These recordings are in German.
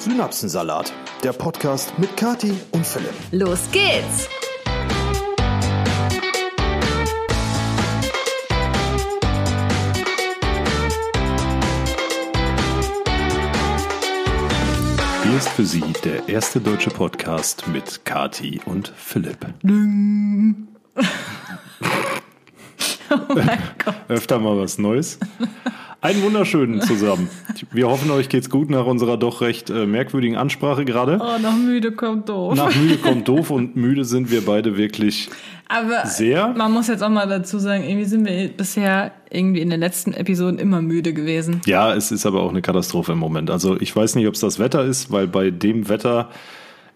Synapsensalat, der Podcast mit Kati und Philipp. Los geht's! Hier ist für Sie der erste deutsche Podcast mit Kati und Philipp. Oh mein Gott. Öfter mal was Neues. Einen wunderschönen zusammen. Wir hoffen, euch geht's gut nach unserer doch recht äh, merkwürdigen Ansprache gerade. Oh, noch müde kommt doof. Nach müde kommt doof und müde sind wir beide wirklich. Aber Sehr? man muss jetzt auch mal dazu sagen, irgendwie sind wir bisher irgendwie in den letzten Episoden immer müde gewesen. Ja, es ist aber auch eine Katastrophe im Moment. Also ich weiß nicht, ob es das Wetter ist, weil bei dem Wetter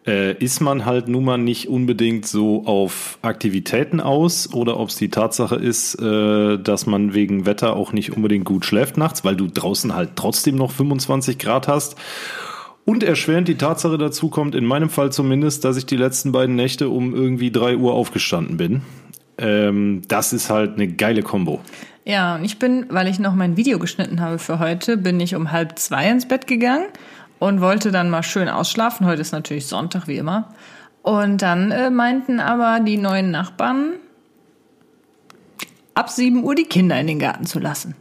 äh, ist man halt nun mal nicht unbedingt so auf Aktivitäten aus oder ob es die Tatsache ist, äh, dass man wegen Wetter auch nicht unbedingt gut schläft nachts, weil du draußen halt trotzdem noch 25 Grad hast. Und erschwerend die Tatsache dazu kommt, in meinem Fall zumindest, dass ich die letzten beiden Nächte um irgendwie 3 Uhr aufgestanden bin. Ähm, das ist halt eine geile Kombo. Ja, und ich bin, weil ich noch mein Video geschnitten habe für heute, bin ich um halb zwei ins Bett gegangen und wollte dann mal schön ausschlafen. Heute ist natürlich Sonntag, wie immer. Und dann äh, meinten aber die neuen Nachbarn, ab 7 Uhr die Kinder in den Garten zu lassen.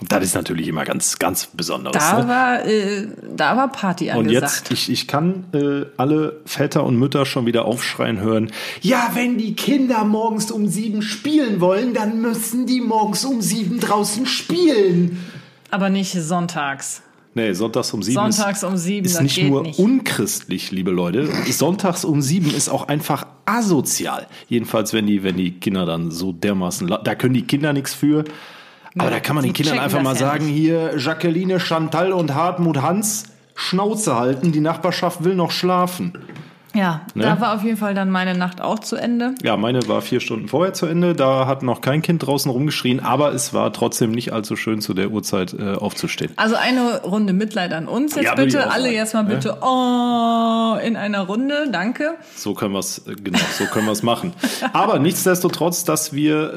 Das ist natürlich immer ganz, ganz Besonderes. Da ne? war, äh, da war Party Und angesagt. jetzt, ich, ich kann äh, alle Väter und Mütter schon wieder aufschreien hören. Ja, wenn die Kinder morgens um sieben spielen wollen, dann müssen die morgens um sieben draußen spielen. aber nicht sonntags. Nee, sonntags um sieben Sonntags ist, um sieben, ist das nicht nur nicht. unchristlich, liebe Leute. Sonntags um sieben ist auch einfach asozial. Jedenfalls, wenn die, wenn die Kinder dann so dermaßen, da können die Kinder nichts für. Aber Ja, da kann man den Kindern einfach mal ja sagen, nicht. hier Jacqueline, Chantal und Hartmut Hans, Schnauze halten, die Nachbarschaft will noch schlafen. Ja, Ne? da war auf jeden Fall dann meine Nacht auch zu Ende. Ja, meine war vier Stunden vorher zu Ende. Da hat noch kein Kind draußen rumgeschrien, aber es war trotzdem nicht allzu schön, zu der Uhrzeit äh, aufzustehen. Also eine Runde Mitleid an uns jetzt Ja, bitte. Alle sagen, jetzt mal ne? bitte oh, in einer Runde. Danke. So können wir es, genau, so können wir es machen. Aber nichtsdestotrotz, dass wir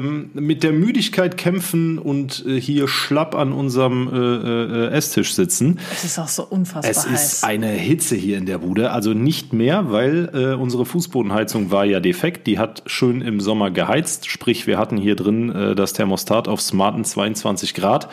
ähm, mit der Müdigkeit kämpfen und äh, hier schlapp an unserem äh, äh, Esstisch sitzen. Es ist auch so unfassbar Es heiß. ist eine Hitze hier in der Bude, also nicht mehr, weil äh, unsere Fußbodenheizung war ja defekt. Die hat schön im Sommer geheizt, sprich wir hatten hier drin äh, das Thermostat auf smarten 22 Grad.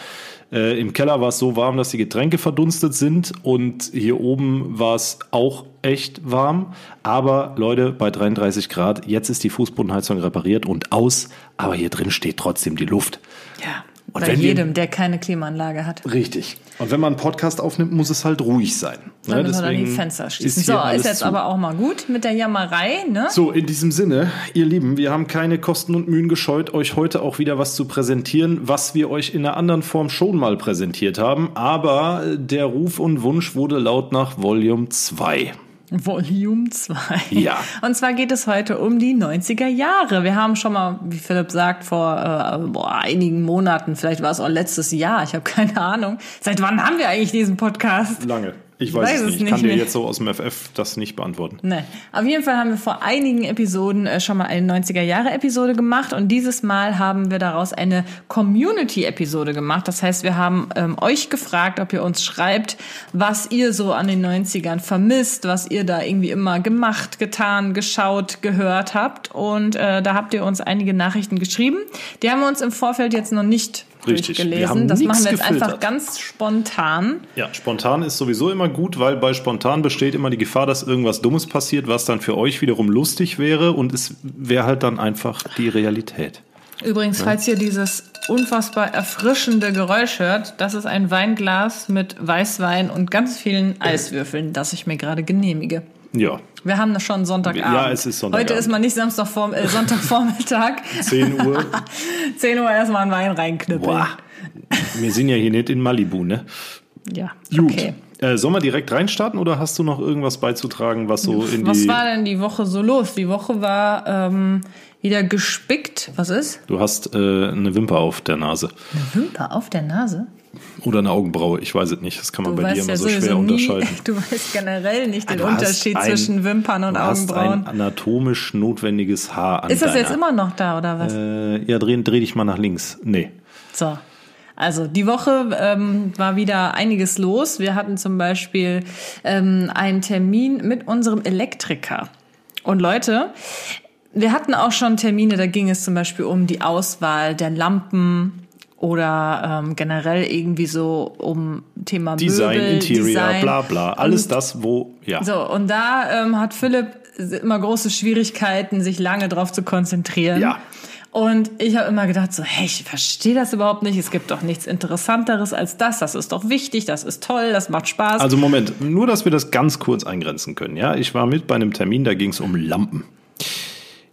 Äh, Im Keller war es so warm, dass die Getränke verdunstet sind und hier oben war es auch echt warm. Aber Leute, bei 33 Grad, jetzt ist die Fußbodenheizung repariert und aus, aber hier drin steht trotzdem die Luft. ja, Wir- jedem, der keine Klimaanlage hat. Richtig. Und wenn man einen Podcast aufnimmt, muss es halt ruhig sein. Dann Ne, müssen wir dann die Fenster schließen. hier so, ist jetzt zu. aber auch mal gut mit der Jammerei, ne? So, in diesem Sinne, ihr Lieben, wir haben keine Kosten und Mühen gescheut, euch heute auch wieder was zu präsentieren, was wir euch in einer anderen Form schon mal präsentiert haben. Aber der Ruf und Wunsch wurde laut nach Volume 2. Volume 2. Ja. Und zwar geht es heute um die 90er Jahre. Wir haben schon mal, wie Philipp sagt, vor äh, boah, einigen Monaten, vielleicht war es auch letztes Jahr, ich habe keine Ahnung. Seit wann haben wir eigentlich diesen Podcast? Lange. Ich weiß weiß, es nicht. Ich kann dir mehr. jetzt so aus dem FF das nicht beantworten. Ne. Auf jeden Fall haben wir vor einigen Episoden äh, schon mal eine 90er-Jahre-Episode gemacht und dieses Mal haben wir daraus eine Community-Episode gemacht. Das heißt, wir haben ähm, euch gefragt, ob ihr uns schreibt, was ihr so an den 90ern vermisst, was ihr da irgendwie immer gemacht, getan, geschaut, gehört habt. Und äh, da habt ihr uns einige Nachrichten geschrieben. Die haben wir uns im Vorfeld jetzt noch nicht Richtig. Wir durchgelesen. Das machen wir jetzt gefiltert. einfach ganz spontan. Ja, spontan ist sowieso immer gut, weil bei spontan besteht immer die Gefahr, dass irgendwas Dummes passiert, was dann für euch wiederum lustig wäre und es wäre halt dann einfach die Realität. Übrigens, falls ihr dieses unfassbar erfrischende Geräusch hört, das ist ein Weinglas mit Weißwein und ganz vielen Eiswürfeln, das ich mir gerade genehmige. Ja, Wir haben das schon Sonntagabend. Ja, es ist Sonntagabend. Heute ist mal nicht Samstag vorm, äh, Sonntagvormittag. 10 Uhr. 10 Uhr erstmal einen Wein reinknüppeln. Boah. Wir sind ja hier nicht in Malibu, ne? Ja, Gut. okay. Äh, sollen wir direkt reinstarten oder hast du noch irgendwas beizutragen, was so in Was die. war denn die Woche so los? Die Woche war ähm, wieder gespickt. Was ist? Du hast äh, eine Wimper auf der Nase. Eine Wimper auf der Nase? Oder eine Augenbraue, ich weiß es nicht. Das kann man Du bei dir immer ja so schwer nie, unterscheiden. du weißt generell nicht den Du hast Unterschied ein- zwischen Wimpern und du hast Augenbrauen. ein anatomisch notwendiges Haar an Ist das deiner, jetzt immer noch da oder was? Äh, ja, dreh, dreh dich mal nach links. Nee. So. Also die Woche ähm, war wieder einiges los. Wir hatten zum Beispiel ähm, einen Termin mit unserem Elektriker. Und Leute, wir hatten auch schon Termine, da ging es zum Beispiel um die Auswahl der Lampen oder ähm, generell irgendwie so um Thema Design, Möbel, Interior, Design. bla bla. Alles Und- das, wo, ja. So, und da ähm, hat Philipp immer große Schwierigkeiten, sich lange drauf zu konzentrieren. Ja. Und ich habe immer gedacht, so, hey, ich verstehe das überhaupt nicht. Es gibt doch nichts Interessanteres als das. Das ist doch wichtig, das ist toll, das macht Spaß. Also Moment, nur dass wir das ganz kurz eingrenzen können. Ja, ich war mit bei einem Termin, da ging es um Lampen.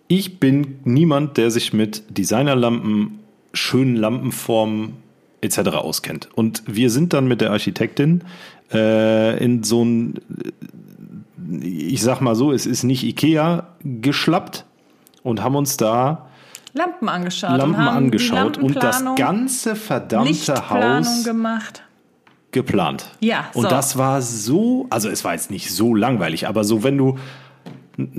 Ich bin niemand, der sich mit Designerlampen, schönen Lampenformen etc. auskennt. Und wir sind dann mit der Architektin äh, in so ein, ich sag mal so, es ist nicht Ikea geschlappt und haben uns da Lampen angeschaut. Lampen und angeschaut und das ganze verdammte Haus gemacht. geplant. Ja, Und so. das war so, also es war jetzt nicht so langweilig, aber so, wenn du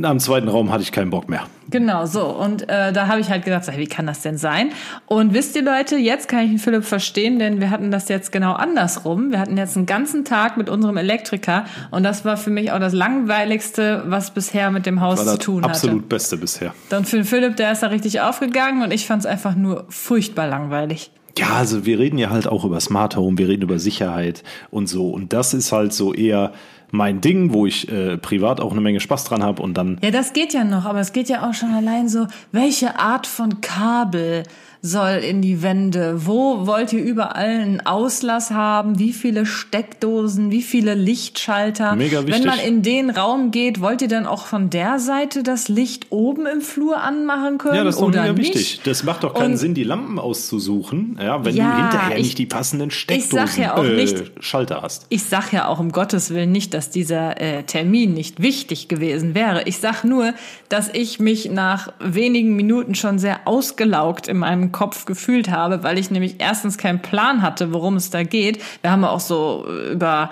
am zweiten Raum hatte ich keinen Bock mehr. Genau, so. Und äh, da habe ich halt gedacht, wie kann das denn sein? Und wisst ihr Leute, jetzt kann ich den Philipp verstehen, denn wir hatten das jetzt genau andersrum. Wir hatten jetzt einen ganzen Tag mit unserem Elektriker und das war für mich auch das langweiligste, was bisher mit dem Haus zu das tun absolut hatte. Beste bisher. Dann für den Philipp, der ist da richtig aufgegangen und ich fand es einfach nur furchtbar langweilig. Ja, also wir reden ja halt auch über Smart Home, wir reden über Sicherheit und so. Und das ist halt so eher mein Ding, wo ich äh, privat auch eine Menge Spaß dran habe und dann Ja, das geht ja noch, aber es geht ja auch schon allein so, welche Art von Kabel soll in die Wände? Wo wollt ihr überall einen Auslass haben? Wie viele Steckdosen? Wie viele Lichtschalter? Mega Wenn wichtig. man in den Raum geht, wollt ihr dann auch von der Seite das Licht oben im Flur anmachen können? Ja, das ist doch oder mega nicht? wichtig. Das macht doch keinen Und- Sinn, die Lampen auszusuchen, ja, wenn Ja, du hinterher ich- nicht die passenden sag Steckdosen ja auch äh, nicht- Schalter hast. Ich sag ja auch um Gottes Willen nicht, dass dieser äh, Termin nicht wichtig gewesen wäre. Ich sag nur, dass ich mich nach wenigen Minuten schon sehr ausgelaugt in meinem Kopf gefühlt habe, weil ich nämlich erstens keinen Plan hatte, worum es da geht. Wir haben auch so äh, über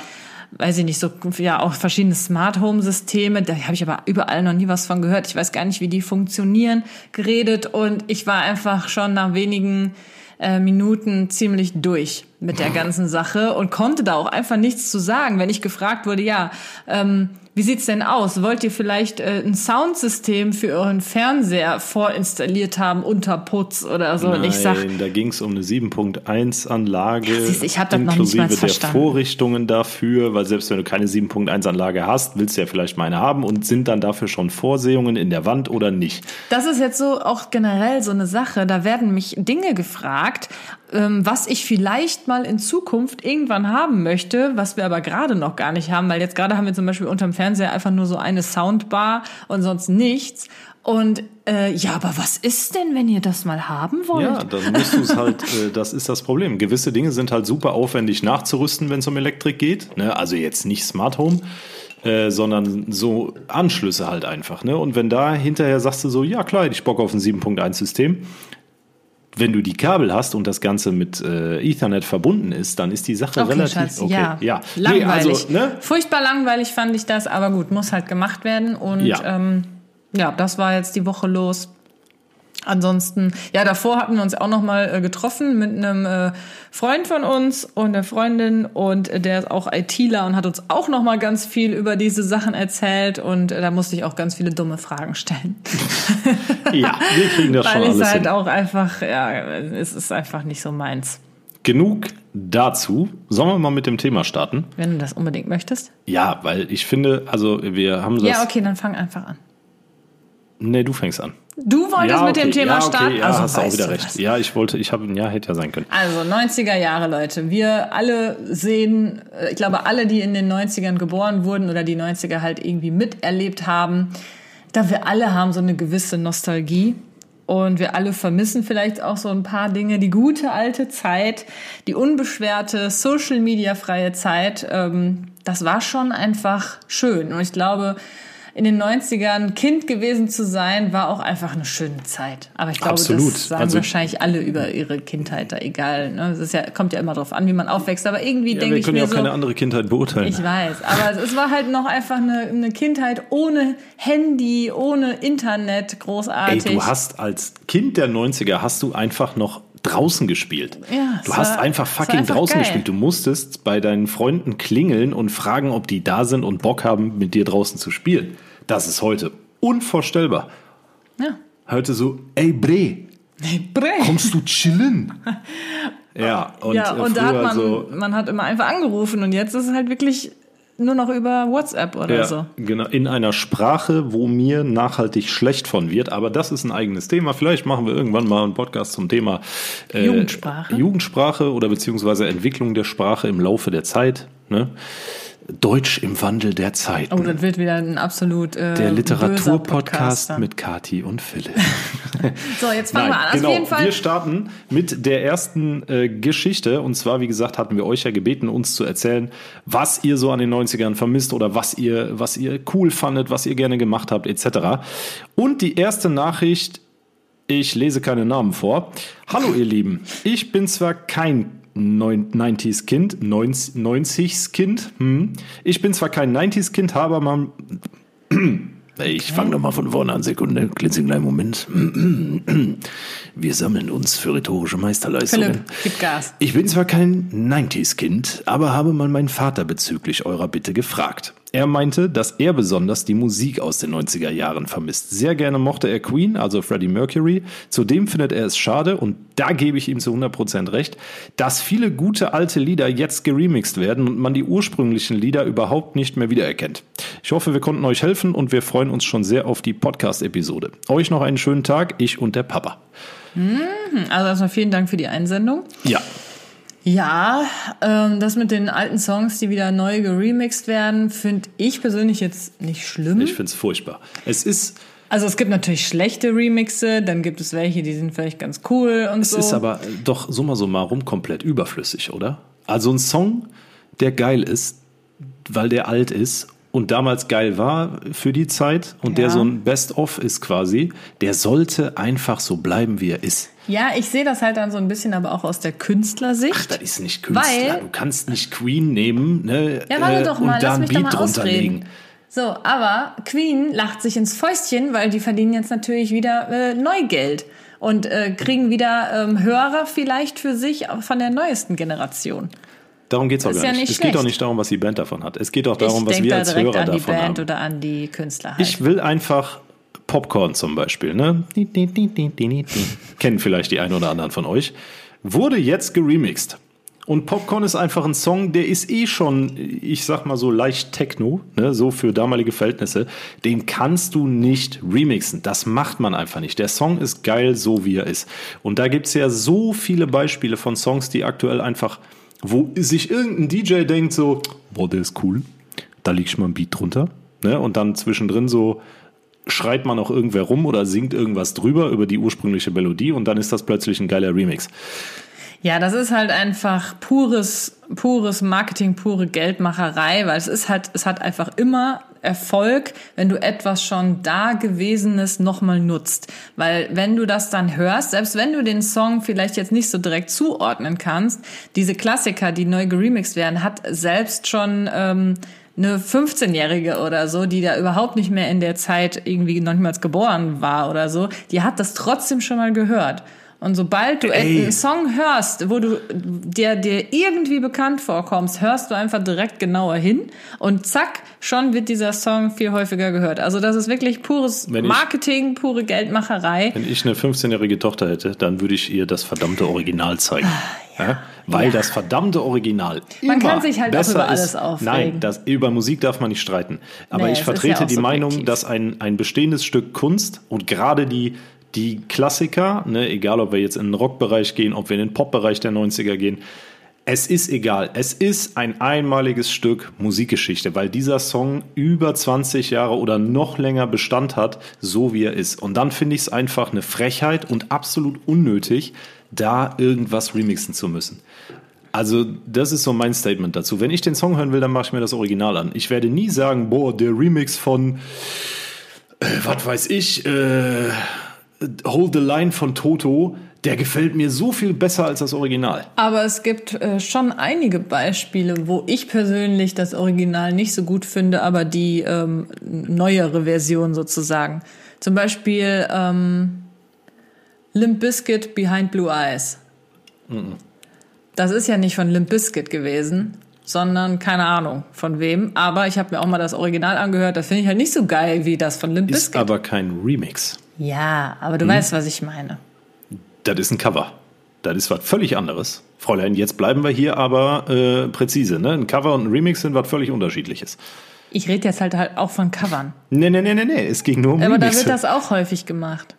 weiß ich nicht, so ja auch verschiedene Smart Home Systeme, da habe ich aber überall noch nie was von gehört. Ich weiß gar nicht, wie die funktionieren, geredet und ich war einfach schon nach wenigen äh, Minuten ziemlich durch mit der ganzen Sache und konnte da auch einfach nichts zu sagen. Wenn ich gefragt wurde, ja, ähm, wie sieht's denn aus? Wollt ihr vielleicht äh, ein Soundsystem für euren Fernseher vorinstalliert haben unter Putz oder so? und ich sag, Nein, da ging es um eine 7.1-Anlage siehst du, ich hab das noch nicht der verstanden. Vorrichtungen dafür, weil selbst wenn du keine 7.1-Anlage hast, willst du ja vielleicht mal eine haben und sind dann dafür schon Vorsehungen in der Wand oder nicht. Das ist jetzt so auch generell so eine Sache. Da werden mich Dinge gefragt, ähm, was ich vielleicht mal in Zukunft irgendwann haben möchte, was wir aber gerade noch gar nicht haben, weil jetzt gerade haben wir zum Beispiel unterm Fernseher einfach nur so eine Soundbar und sonst nichts. Und äh, ja, aber was ist denn, wenn ihr das mal haben wollt? Ja, dann musst du es halt, äh, das ist das Problem. Gewisse Dinge sind halt super aufwendig nachzurüsten, wenn es um Elektrik geht. Ne? Also jetzt nicht Smart Home. Äh, sondern so Anschlüsse halt einfach. Ne? Und wenn da hinterher sagst du so, ja klar, hätte ich Bock auf ein 7.1-System, wenn du die Kabel hast und das Ganze mit äh, Ethernet verbunden ist, dann ist die Sache Okay, relativ Schatz, okay. ja. ja. Langweilig. Nee, also, ne? Furchtbar langweilig fand ich das, aber gut, muss halt gemacht werden. Und Ja. ähm, ja, das war jetzt die Woche los. Ansonsten, ja, davor hatten wir uns auch noch mal äh, getroffen mit einem äh, Freund von uns und der Freundin und äh, der ist auch ITler und hat uns auch noch mal ganz viel über diese Sachen erzählt und äh, da musste ich auch ganz viele dumme Fragen stellen. Ja, wir kriegen das schon Weil es alles halt hin. auch einfach, ja, es ist einfach nicht so meins. Genug dazu. Sollen wir mal mit dem Thema starten? Wenn du das unbedingt möchtest. Ja, weil ich finde, also wir haben das. Ja, okay, dann fang einfach an. Nee, du fängst an. Du wolltest mit dem Thema ja, okay, starten. Ja, also hast du auch wieder du recht. was. Ja, ich wollte, ich habe, ja, hätte ja sein können. Also 90er Jahre, Leute. Wir alle sehen, äh, ich glaube, alle, die in den 90ern geboren wurden oder die 90er halt irgendwie miterlebt haben, da wir alle haben so eine gewisse Nostalgie. Und wir alle vermissen vielleicht auch so ein paar Dinge. Die gute alte Zeit, die unbeschwerte Social-Media-freie Zeit, ähm, das war schon einfach schön. Und ich glaube, in den 90ern Kind gewesen zu sein, war auch einfach eine schöne Zeit. Aber ich glaube, Absolut. das sagen Also- wahrscheinlich alle über ihre Kindheit da, egal. Ne? Es ist ja, kommt ja immer drauf an, wie man aufwächst. Aber irgendwie Ja, denke wir ich können ja auch so, keine andere Kindheit beurteilen. ich weiß, aber es war halt noch einfach eine, eine Kindheit ohne Handy, ohne Internet, Ey, großartig. du hast als Kind der 90er hast du einfach noch draußen gespielt. Ja, du hast war- einfach fucking einfach draußen geil. gespielt. Du musstest bei deinen Freunden klingeln und fragen, ob die da sind und Bock haben, mit dir draußen zu spielen. Das ist heute unvorstellbar. Ja. Heute so, ey Bre, Bre. kommst du chillen? ja, und, ja, äh, und da hat man, so, man hat immer einfach angerufen und jetzt ist es halt wirklich nur noch über WhatsApp oder Ja, so. genau. In einer Sprache, wo mir nachhaltig schlecht von wird. Aber das ist ein eigenes Thema. Vielleicht machen wir irgendwann mal einen Podcast zum Thema äh, Jugendsprache. Jugendsprache oder beziehungsweise Entwicklung der Sprache im Laufe der Zeit. Ne? Deutsch im Wandel der Zeit. Oh, das wird wieder ein absolut äh, der Literaturpodcast dann. mit Kati und Philipp. So, jetzt fangen wir an. Also genau. auf jeden Fall. Wir starten mit der ersten äh, Geschichte. Und zwar, wie gesagt, hatten wir euch ja gebeten, uns zu erzählen, was ihr so an den 90ern vermisst oder was ihr, was ihr cool fandet, was ihr gerne gemacht habt, etc. Und die erste Nachricht, ich lese keine Namen vor. Hallo, ihr Lieben. Ich bin zwar kein 90s Kind, 90s Kind. Hm. Ich bin zwar kein 90s Kind, habe aber ich fange nochmal von vorne an, Sekunde, klitzekleinen Moment. Wir sammeln uns für rhetorische Meisterleistungen. Philipp, gib Gas. Ich bin zwar kein 90s-Kind, aber habe mal meinen Vater bezüglich eurer Bitte gefragt. Er meinte, dass er besonders die Musik aus den 90er Jahren vermisst. Sehr gerne mochte er Queen, also Freddie Mercury. Zudem findet er es schade, und da gebe ich ihm zu 100% recht, dass viele gute alte Lieder jetzt geremixed werden und man die ursprünglichen Lieder überhaupt nicht mehr wiedererkennt. Ich hoffe, wir konnten euch helfen und wir freuen uns schon sehr auf die Podcast-Episode. Euch noch einen schönen Tag, ich und der Papa. Also erstmal vielen Dank für die Einsendung. Ja, Ja, ähm, das mit den alten Songs, die wieder neu geremixed werden, finde ich persönlich jetzt nicht schlimm. ich finde es furchtbar. Es ist, also es gibt natürlich schlechte Remixe, dann gibt es welche, die sind vielleicht ganz cool und Es so. ist aber doch summa summarum komplett überflüssig, oder? Also ein Song, der geil ist, weil der alt ist und damals geil war für die Zeit und der Ja. so ein Best-of ist quasi, der sollte einfach so bleiben, wie er ist. ja, ich sehe das halt dann so ein bisschen aber auch aus der Künstlersicht. Das ist nicht Künstler. Weil- du kannst nicht Queen nehmen ne, Ja, warte äh, doch mal, und da lass ein Beat drunter legen. So, aber Queen lacht sich ins Fäustchen, weil die verdienen jetzt natürlich wieder äh, Neugeld und äh, kriegen wieder ähm, Hörer vielleicht für sich von der neuesten Generation. Darum geht es auch gar ja nicht. nicht Es geht doch nicht darum, was die Band davon hat. Es geht auch darum, ich was wir da als Hörer an die davon Band haben. oder an die Künstler halt. Ich will einfach Popcorn zum Beispiel, ne? Kennen vielleicht die ein oder anderen von euch. Wurde jetzt geremixed. Und Popcorn ist einfach ein Song, der ist eh schon, ich sag mal so leicht Techno, ne, so für damalige Verhältnisse. Den kannst du nicht remixen. Das macht man einfach nicht. Der Song ist geil, so wie er ist. Und da gibt's ja so viele Beispiele von Songs, die aktuell einfach, wo sich irgendein DJ denkt so, boah, der ist cool. Da leg ich mal ein Beat drunter. Ne? Und dann zwischendrin so, schreit man auch irgendwer rum oder singt irgendwas drüber über die ursprüngliche Melodie und dann ist das plötzlich ein geiler Remix. Ja, das ist halt einfach pures, pures Marketing, pure Geldmacherei, weil es ist halt, es hat einfach immer Erfolg, wenn du etwas schon Dagewesenes nochmal nutzt. Weil wenn du das dann hörst, selbst wenn du den Song vielleicht jetzt nicht so direkt zuordnen kannst, diese Klassiker, die neu geremixed werden, hat selbst schon ähm, eine 15-Jährige oder so, die da überhaupt nicht mehr in der Zeit irgendwie noch niemals geboren war oder so, die hat das trotzdem schon mal gehört. Und sobald du Ey. einen Song hörst, wo du der dir irgendwie bekannt vorkommst, hörst du einfach direkt genauer hin und zack, schon wird dieser Song viel häufiger gehört. Also das ist wirklich pures Wenn ich- Marketing, pure Geldmacherei. Wenn ich eine 15-jährige Tochter hätte, dann würde ich ihr das verdammte Original zeigen. ja. Weil Ja. das verdammte Original Man kann sich halt auch besser über alles ist. aufregen. Nein, das, über Musik darf man nicht streiten. Aber Nee, ich vertrete die Meinung, subjektiv. dass ein, ein bestehendes Stück Kunst und gerade die, die Klassiker, ne, egal ob wir jetzt in den Rockbereich gehen, ob wir in den Popbereich der 90er gehen, es ist egal. Es ist ein einmaliges Stück Musikgeschichte, weil dieser Song über 20 Jahre oder noch länger Bestand hat, so wie er ist. Und dann finde ich es einfach eine Frechheit und absolut unnötig, da irgendwas remixen zu müssen. Also, das ist so mein Statement dazu. Wenn ich den Song hören will, dann mache ich mir das Original an. Ich werde nie sagen, boah, der Remix von, äh, was weiß ich, äh, Hold the Line von Toto, der gefällt mir so viel besser als das Original. Aber es gibt äh, schon einige Beispiele, wo ich persönlich das Original nicht so gut finde, aber die ähm, neuere Version sozusagen. Zum Beispiel ähm, Limp Bizkit Behind Blue Eyes. Das ist ja nicht von Limp Bizkit gewesen, sondern keine Ahnung von wem. Aber ich habe mir auch mal das Original angehört. Das finde ich halt nicht so geil wie das von Limp Ist Bizkit. aber kein Remix. Ja, aber du weißt, was ich meine. Das ist ein Cover. Das ist was völlig anderes. Fräulein, jetzt bleiben wir hier aber äh, präzise. Ne? Ein Cover und ein Remix sind was völlig unterschiedliches. Ich rede jetzt halt, halt auch von Covern. Nee, nee, nee, nee, nee. Es ging nur um Aber da Remixe. wird das auch häufig gemacht.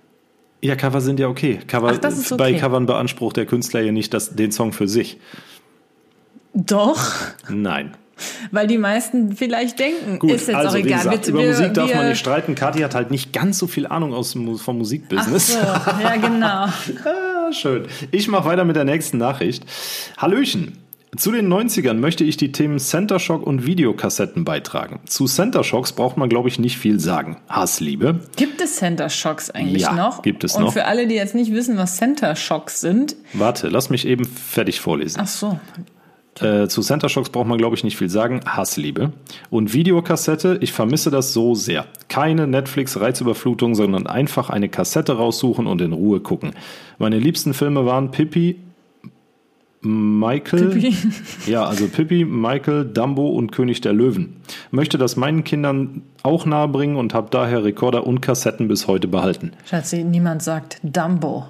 ja, Cover sind ja okay. Cover, Ach, das ist Bei okay. Covern beansprucht der Künstler ja nicht das, den Song für sich. Doch, Nein. Weil die meisten vielleicht denken, Gut, ist jetzt also auch egal. gesagt, Wir- über wir- Musik darf wir- man nicht streiten. Kathi hat halt nicht ganz so viel Ahnung aus vom Ach Musikbusiness. so, ja genau. Ah, schön. Ich mache weiter mit der nächsten Nachricht. Hallöchen. Zu den 90ern möchte ich die Themen Center Shock und Videokassetten beitragen. Zu Center Shocks braucht man, glaube ich, nicht viel sagen. Hassliebe. Gibt es Center Shocks eigentlich Ja, noch? gibt es Und noch. für alle, die jetzt nicht wissen, was Center Shocks sind, Warte, lass mich eben fertig vorlesen. ach so, Äh, zu Center Shocks braucht man, glaube ich, nicht viel sagen. Hassliebe. Und Videokassette, ich vermisse das so sehr. Keine Netflix-Reizüberflutung, sondern einfach eine Kassette raussuchen und in Ruhe gucken. Meine liebsten Filme waren Pippi, Michael. Pippi. Ja, also Pippi, Michael, Dumbo und König der Löwen. Möchte das meinen Kindern auch nahebringen und habe daher Rekorder und Kassetten bis heute behalten. Schatzi, niemand sagt Dumbo.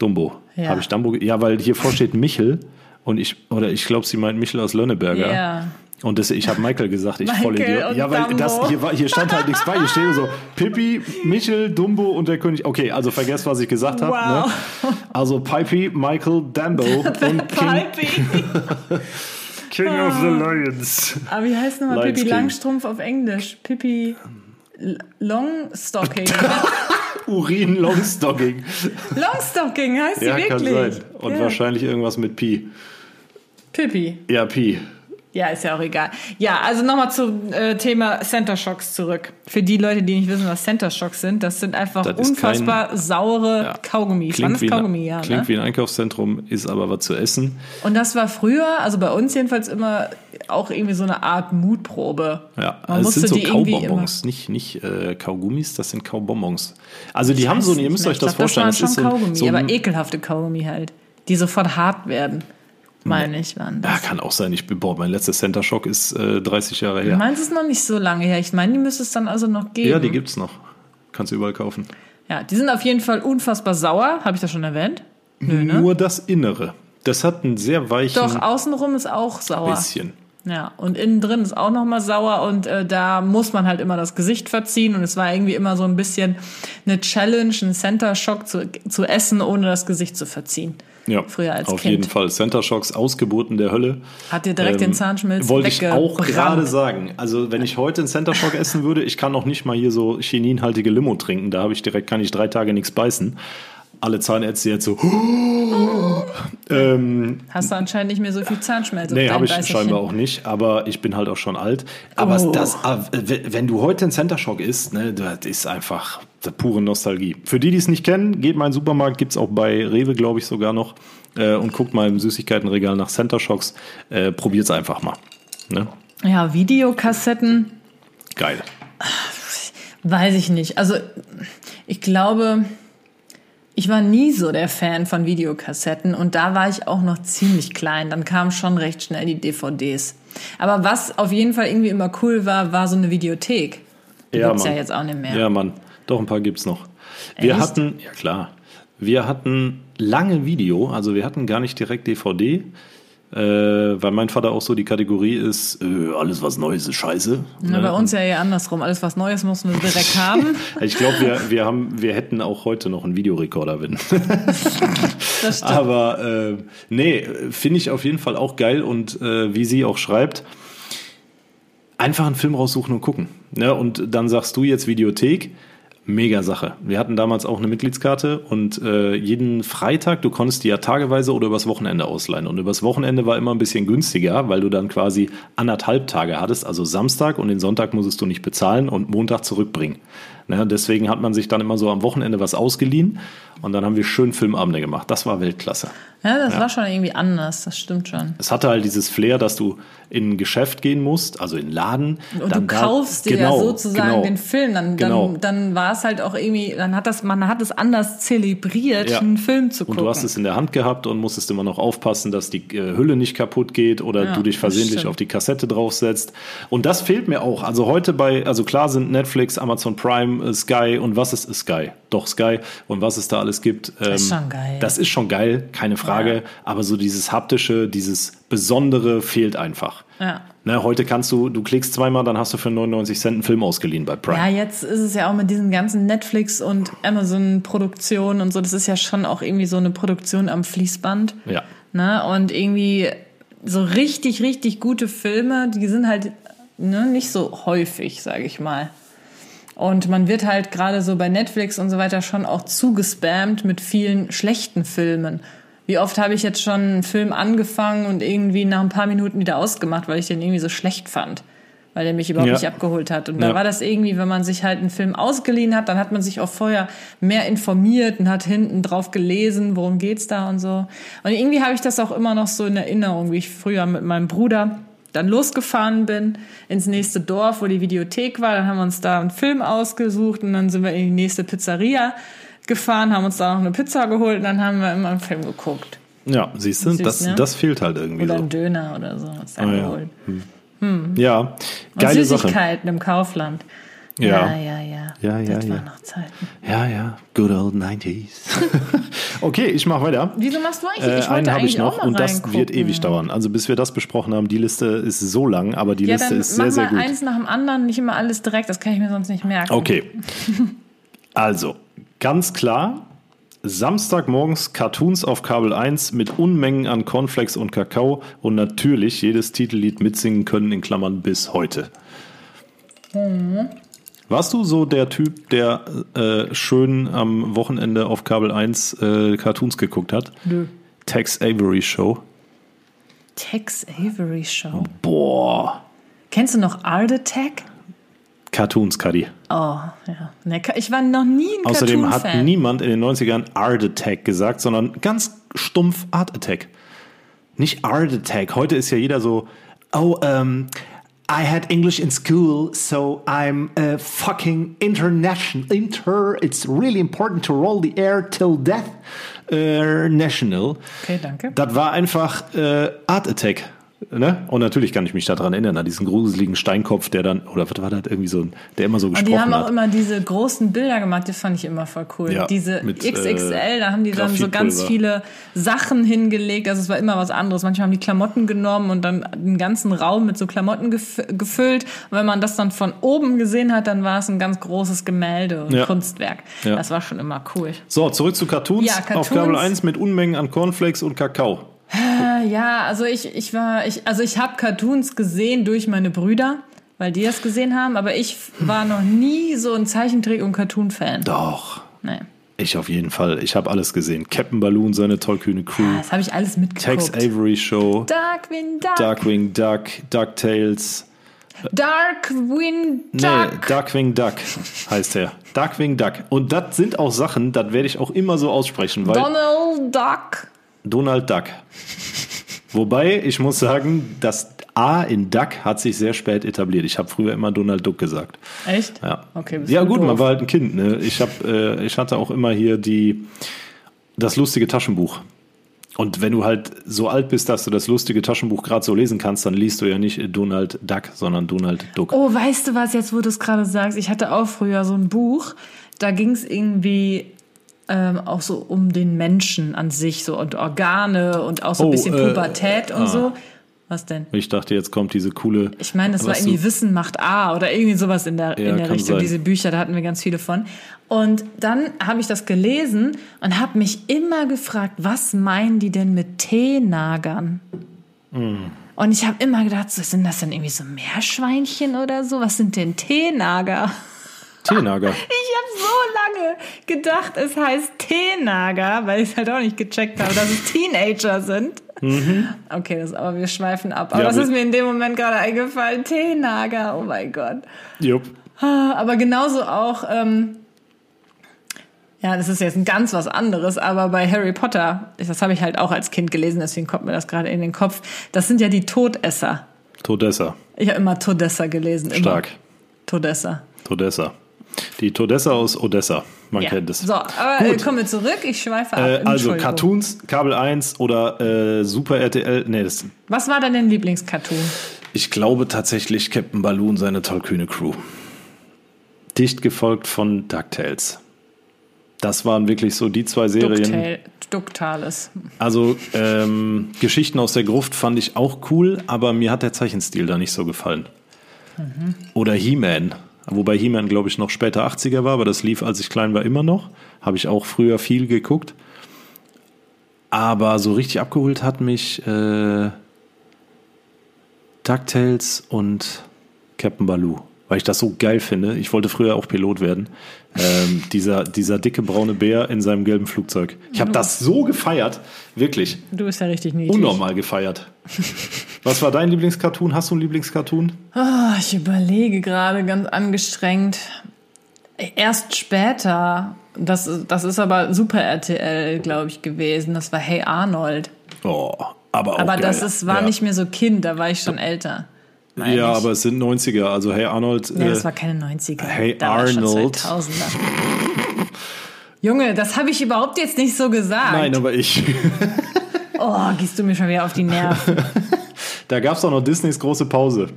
Dumbo. Ja. Habe ich Dumbo? Ja, weil hier vorsteht Michel und ich oder ich glaube, sie meint Michel aus Lönneberger. Ja. Und das, ich habe Michael gesagt, ich Michael voll Idiot. Ja, weil Dumbo. das hier, war, hier stand halt nichts bei. Hier steht so Pippi, Michel, Dumbo und der König. Okay, also vergesst, was ich gesagt habe. Wow. Ne? Also Pippi, Michael, Dumbo und King, Pippi. King of the Lions. Aber wie heißt nochmal Pippi King. Langstrumpf auf Englisch? Pippi Longstocking. Urin Longstocking. Longstocking heißt sie Ja, wirklich. kann sein. Und ja. wahrscheinlich irgendwas mit Pi. Pippi. Ja, Pi. Ja, ist ja auch egal. Ja, also nochmal zum äh, Thema Center Shocks zurück. Für die Leute, die nicht wissen, was Center Shocks sind, das sind einfach Das ist unfassbar saure Ja. Kaugummis. Klingt, wie, Kaugummi, ja. klingt Ne? wie ein Einkaufszentrum, ist aber was zu essen. Und das war früher, also bei uns jedenfalls immer auch irgendwie so eine Art Mutprobe. Ja, Man es musste sind so Kaubonbons, nicht, nicht äh, Kaugummis, das sind Kaubonbons. Also die haben so, ihr müsst euch das ich glaub, vorstellen, Das waren ist schon so, Kaugummi, so aber ein, ekelhafte Kaugummi halt, die sofort hart werden. Meine ich, waren ja, das. kann auch sein. Ich bin, boah, mein letzter Center Shock ist äh, 30 Jahre her. Meins ist noch nicht so lange her. Ich meine, die müsste es dann also noch geben. Ja, die gibt's noch. Kannst du überall kaufen. Ja, die sind auf jeden Fall unfassbar sauer. Habe ich das schon erwähnt? Nö, ne? Nur das Innere. Das hat einen sehr weichen Doch, außenrum ist auch sauer. bisschen. Ja, und innen drin ist auch nochmal sauer und äh, da muss man halt immer das Gesicht verziehen und es war irgendwie immer so ein bisschen eine Challenge, einen Center Shock zu, zu essen, ohne das Gesicht zu verziehen. Ja, Früher als auf Kind. jeden Fall. Center Shocks, Ausgeburten der Hölle. Hat dir direkt den Zahnschmelz Wollte ich auch gerade sagen. Also wenn ich heute einen Center Shock essen würde, ich kann auch nicht mal hier so chininhaltige Limo trinken. Da habe ich direkt, kann ich drei Tage nichts beißen. Alle Zahnärzte jetzt so, ähm, Hast du anscheinend nicht mehr so viel Zahnschmelz auf nee, habe ich scheinbar auch nicht, aber ich bin halt auch schon alt. Aber Oh. das, w- wenn du heute einen Center Shock isst, ne, das ist einfach der pure Nostalgie. Für die, die es nicht kennen, geht mal in den Supermarkt, gibt's auch bei Rewe, glaube ich, sogar noch, äh, und guckt mal im Süßigkeitenregal nach Center Shocks. Äh, probiert's einfach mal. Ne? Ja, Videokassetten, Geil. weiß ich nicht. Also ich glaube, ich war nie so der Fan von Videokassetten und da war ich auch noch ziemlich klein. Dann kamen schon recht schnell die DVDs. Aber was auf jeden Fall irgendwie immer cool war, war so eine Videothek. Die Ja, gibt's ja Mann. jetzt auch nicht mehr. Ja, Mann. Doch, ein paar gibt's noch. Wir Echt? hatten, ja klar, wir hatten lange Video, also wir hatten gar nicht direkt DVD, äh, weil mein Vater auch so die Kategorie ist, äh, alles was Neues ist scheiße. Na, Ne? bei uns ja eher andersrum. Alles was Neues mussten wir direkt haben. Ich glaube, wir, wir, haben, wir hätten auch heute noch einen Videorekorder, wenn. Das stimmt. Aber äh, nee, finde ich auf jeden Fall auch geil und äh, wie sie auch schreibt, einfach einen Film raussuchen und gucken. Ne? Und dann sagst du jetzt Videothek. Mega Sache. Wir hatten damals auch eine Mitgliedskarte und äh, jeden Freitag, du konntest die ja tageweise oder übers Wochenende ausleihen. Und übers Wochenende war immer ein bisschen günstiger, weil du dann quasi anderthalb Tage hattest, also Samstag und den Sonntag musstest du nicht bezahlen und Montag zurückbringen. Ne, deswegen hat man sich dann immer so am Wochenende was ausgeliehen und dann haben wir schön Filmabende gemacht. Das war Weltklasse. Ja, das war schon irgendwie anders, das stimmt schon. Es hatte halt dieses Flair, dass du in ein Geschäft gehen musst, also in einen Laden. Und dann du da- kaufst dir genau, ja sozusagen genau. den Film, dann, Genau. dann, dann war es halt auch irgendwie, dann hat das, man hat es anders zelebriert, Ja. einen Film zu Und gucken. du hast es in der Hand gehabt und musstest immer noch aufpassen, dass die äh, Hülle nicht kaputt geht oder Ja, du dich versehentlich auf die Kassette draufsetzt. Und das fehlt mir auch. Also heute bei, also klar sind Netflix, Amazon Prime, äh, Sky und was ist Sky? Doch Sky und was es da alles gibt. Ähm, ist schon geil. Das ist schon geil, keine Frage. Ja. Aber so dieses haptische, dieses Besondere fehlt einfach. Ja. Ne, heute kannst du, du klickst zweimal, dann hast du für 99 Cent einen Film ausgeliehen bei Prime. Ja, jetzt ist es ja auch mit diesen ganzen Netflix und Amazon-Produktionen und so, das ist ja schon auch irgendwie so eine Produktion am Fließband. Ja. Ne? Und irgendwie so richtig, richtig gute Filme, die sind halt ne, nicht so häufig, sage ich mal. Und man wird halt gerade so bei Netflix und so weiter schon auch zugespammt mit vielen schlechten Filmen. Wie oft habe ich jetzt schon einen Film angefangen und irgendwie nach ein paar Minuten wieder ausgemacht, weil ich den irgendwie so schlecht fand. Weil der mich überhaupt Ja. nicht abgeholt hat. Und da Ja. war das irgendwie, wenn man sich halt einen Film ausgeliehen hat, dann hat man sich auch vorher mehr informiert und hat hinten drauf gelesen, worum geht's da und so. Und irgendwie habe ich das auch immer noch so in Erinnerung, wie ich früher mit meinem Bruder dann losgefahren bin ins nächste Dorf, wo die Videothek war. Dann haben wir uns da einen Film ausgesucht und dann sind wir in die nächste Pizzeria gefahren, haben uns da noch eine Pizza geholt und dann haben wir immer einen Film geguckt. Ja, siehst du, Süß, das, ne? das fehlt halt irgendwie Oder so. einen Döner oder so. Was Ah, ja. geholt. Ja, Und geile Sache. Süßigkeiten im Kaufland. Ja. ja, ja. ja. Ja, ja, das ja. waren noch Zeiten. Ja, ja, good old 90s. okay, ich mache weiter. Wieso machst du eigentlich? Äh, ich einen wollte habe ich noch und das reingucken. wird ewig dauern. Also bis wir das besprochen haben, die Liste ist so lang, aber die Ja, Liste ist sehr, sehr mal gut. eins nach dem anderen, nicht immer alles direkt, das kann ich mir sonst nicht merken. Okay. Also, ganz klar, Samstagmorgens Cartoons auf Kabel 1 mit Unmengen an Cornflakes und Kakao und natürlich jedes Titellied mitsingen können, in Klammern bis heute. Warst du so der Typ, der äh, schön am Wochenende auf Kabel 1 äh, Cartoons geguckt hat? Nö. Tex Avery Show. Tex Avery Show. Boah. Kennst du noch Art Attack? Cartoons, Cuddy. Oh, ja. Ich war noch nie ein Außerdem hat niemand in den 90ern Art Attack gesagt, sondern ganz stumpf Art Attack. Nicht Art Attack. Heute ist ja jeder so, oh, um, I had English in school, so I'm a fucking international. Inter, it's really important to roll the air till death. Uh, national. Okay, danke. Das war einfach äh, Art Attack. Ne? Und natürlich kann ich mich daran erinnern, an diesen gruseligen Steinkopf, der dann, oder was war das, irgendwie so, ein- der immer so Und gesprochen die haben auch hat. immer diese großen Bilder gemacht, das fand ich immer voll cool. Ja, diese mit, XXL, äh, da haben die dann so ganz viele Sachen hingelegt. Also es war immer was anderes. Manchmal haben die Klamotten genommen und dann den ganzen Raum mit so Klamotten gef gefüllt. Und wenn man das dann von oben gesehen hat, dann war es ein ganz großes Gemälde und Ja. Kunstwerk. Ja. Das war schon immer cool. So, zurück zu Cartoons, Ja, Cartoons. auf Kabel 1 mit Unmengen an Cornflakes und Kakao. Äh, Ja, also ich, ich war, ich, also ich habe Cartoons gesehen durch meine Brüder, weil die das gesehen haben, aber ich war noch nie so ein Zeichentrick- und Cartoon-Fan. Doch. Nee. Ich auf jeden Fall. Ich habe alles gesehen. Captain Balloon, seine tollkühne Crew. Das habe ich alles Tex mitgeguckt. Avery Show. Darkwing Duck. Darkwing Duck. DuckTales. Darkwing Nee, Duck. Darkwing Duck heißt er. Darkwing Duck. Und das sind auch Sachen, das werde ich auch immer so aussprechen, weil Donald Duck. Donald Duck. Wobei, ich muss sagen, das A in Duck hat sich sehr spät etabliert. Ich habe früher immer Donald Duck gesagt. Echt? Ja, Okay, ja gut, doof. man war halt ein Kind. Ne? Ich, hab, äh, ich hatte auch immer hier die, das lustige Taschenbuch. Und wenn du halt so alt bist, dass du das lustige Taschenbuch gerade so lesen kannst, dann liest du ja nicht Donald Duck, sondern Donald Duck. Oh, weißt du was, jetzt wo du es gerade sagst, ich hatte auch früher so ein Buch, da ging es irgendwie ähm, auch so um den Menschen an sich so und Organe und auch so ein Oh, bisschen äh, Pubertät und ah. so. Was denn? Ich dachte, jetzt kommt diese coole. Ich meine, das war irgendwie du- Wissen macht A oder irgendwie sowas in der, Ja, in der Richtung. sein. Diese Bücher, da hatten wir ganz viele von. Und dann habe ich das gelesen und habe mich immer gefragt, was meinen die denn mit Teenagern? Hm. Und ich habe immer gedacht, so, sind das denn irgendwie so Meerschweinchen oder so? Was sind denn Teenager? Teenager. Ich habe so lange gedacht, es heißt Teenager, weil ich es halt auch nicht gecheckt habe, dass es Teenager sind. Okay, das, aber wir schweifen ab. Aber Mhm. Ja, das ist mir in dem Moment gerade eingefallen. Teenager, oh mein Gott. Jupp. Aber genauso auch, ähm, ja, das ist jetzt ein ganz was anderes, aber bei Harry Potter, das habe ich halt auch als Kind gelesen, deswegen kommt mir das gerade in den Kopf. Das sind ja die Todesser. Todessa. Ich habe immer Todesser gelesen. Immer. Stark. Todesser. Die Todessa aus Odessa. Man Ja. kennt es. So, aber äh, kommen wir zurück. Ich schweife ab. Äh, also. Cartoons, Kabel 1 oder äh, Super RTL. Nee, das, Was war denn dein Lieblingscartoon? ich glaube tatsächlich Captain Balloon, seine tollkühne Crew. Dicht gefolgt von DuckTales. Das waren wirklich so die zwei Serien. Ducktail, Ducktales. Also ähm, Geschichten aus der Gruft fand ich auch cool, aber mir hat der Zeichenstil da nicht so gefallen. Oder He-Man. Wobei He-Man, glaube ich, noch später 80er war, aber das lief, als ich klein war, immer noch. Habe ich auch früher viel geguckt. Aber so richtig abgeholt hat mich äh, DuckTales und Captain Baloo. Weil ich das so geil finde. Ich wollte früher auch Pilot werden. Ähm, dieser, dieser dicke braune Bär in seinem gelben Flugzeug. Ich habe das so gefeiert. Wirklich. Du bist ja richtig niedlich. Unnormal gefeiert. Was war dein Lieblingscartoon? Hast du einen Lieblingscartoon? Ah, ich überlege gerade ganz angestrengt. Erst später, das, das ist aber Super RTL, glaube ich, gewesen. Das war Hey Arnold. Oh, aber auch Aber geil. das ist, war ja. nicht mehr so Kind, da war ich schon älter. Ja, ich. aber es sind 90er. Also Hey Arnold. Nee, äh, das war keine 90er. Hey da war schon Arnold. 2000er. Junge, das habe ich überhaupt jetzt nicht so gesagt. Nein, aber ich. Oh, gehst du mir schon wieder auf die Nerven. da gab es auch noch Disneys große Pause.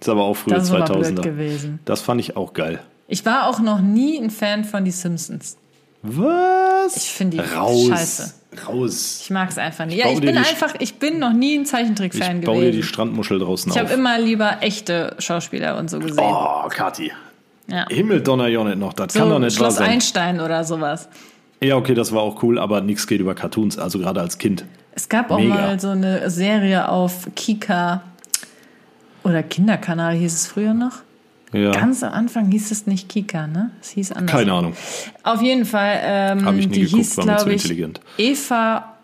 Ist aber auch früher Das ist aber 2000er. blöd gewesen. Das fand ich auch geil. Ich war auch noch nie ein Fan von die Simpsons. Was? Ich finde die Raus. scheiße. Raus. Ich mag es einfach nicht. Ja, baue ich bin einfach, ich bin noch nie ein Ich Zeichentrickfan baue dir die gewesen. Strandmuschel draußen Ich auf. habe immer lieber echte Schauspieler und so gesehen. oh, Kathi. ja. Himmeldonner Jonnet noch. Das kann doch So nicht wahr Schloss sein. Einstein oder sowas. Ja, okay, das war auch cool, aber nichts geht über Cartoons, also gerade als Kind. Es gab auch Mega. mal so eine Serie auf Kika oder Kinderkanal hieß es früher noch. Ja. Ganz am Anfang hieß es nicht Kika, ne? Es hieß anders. Keine Ahnung. Auf jeden Fall, ähm, Hab ich nie die geguckt, hieß, war mir zu intelligent. Eva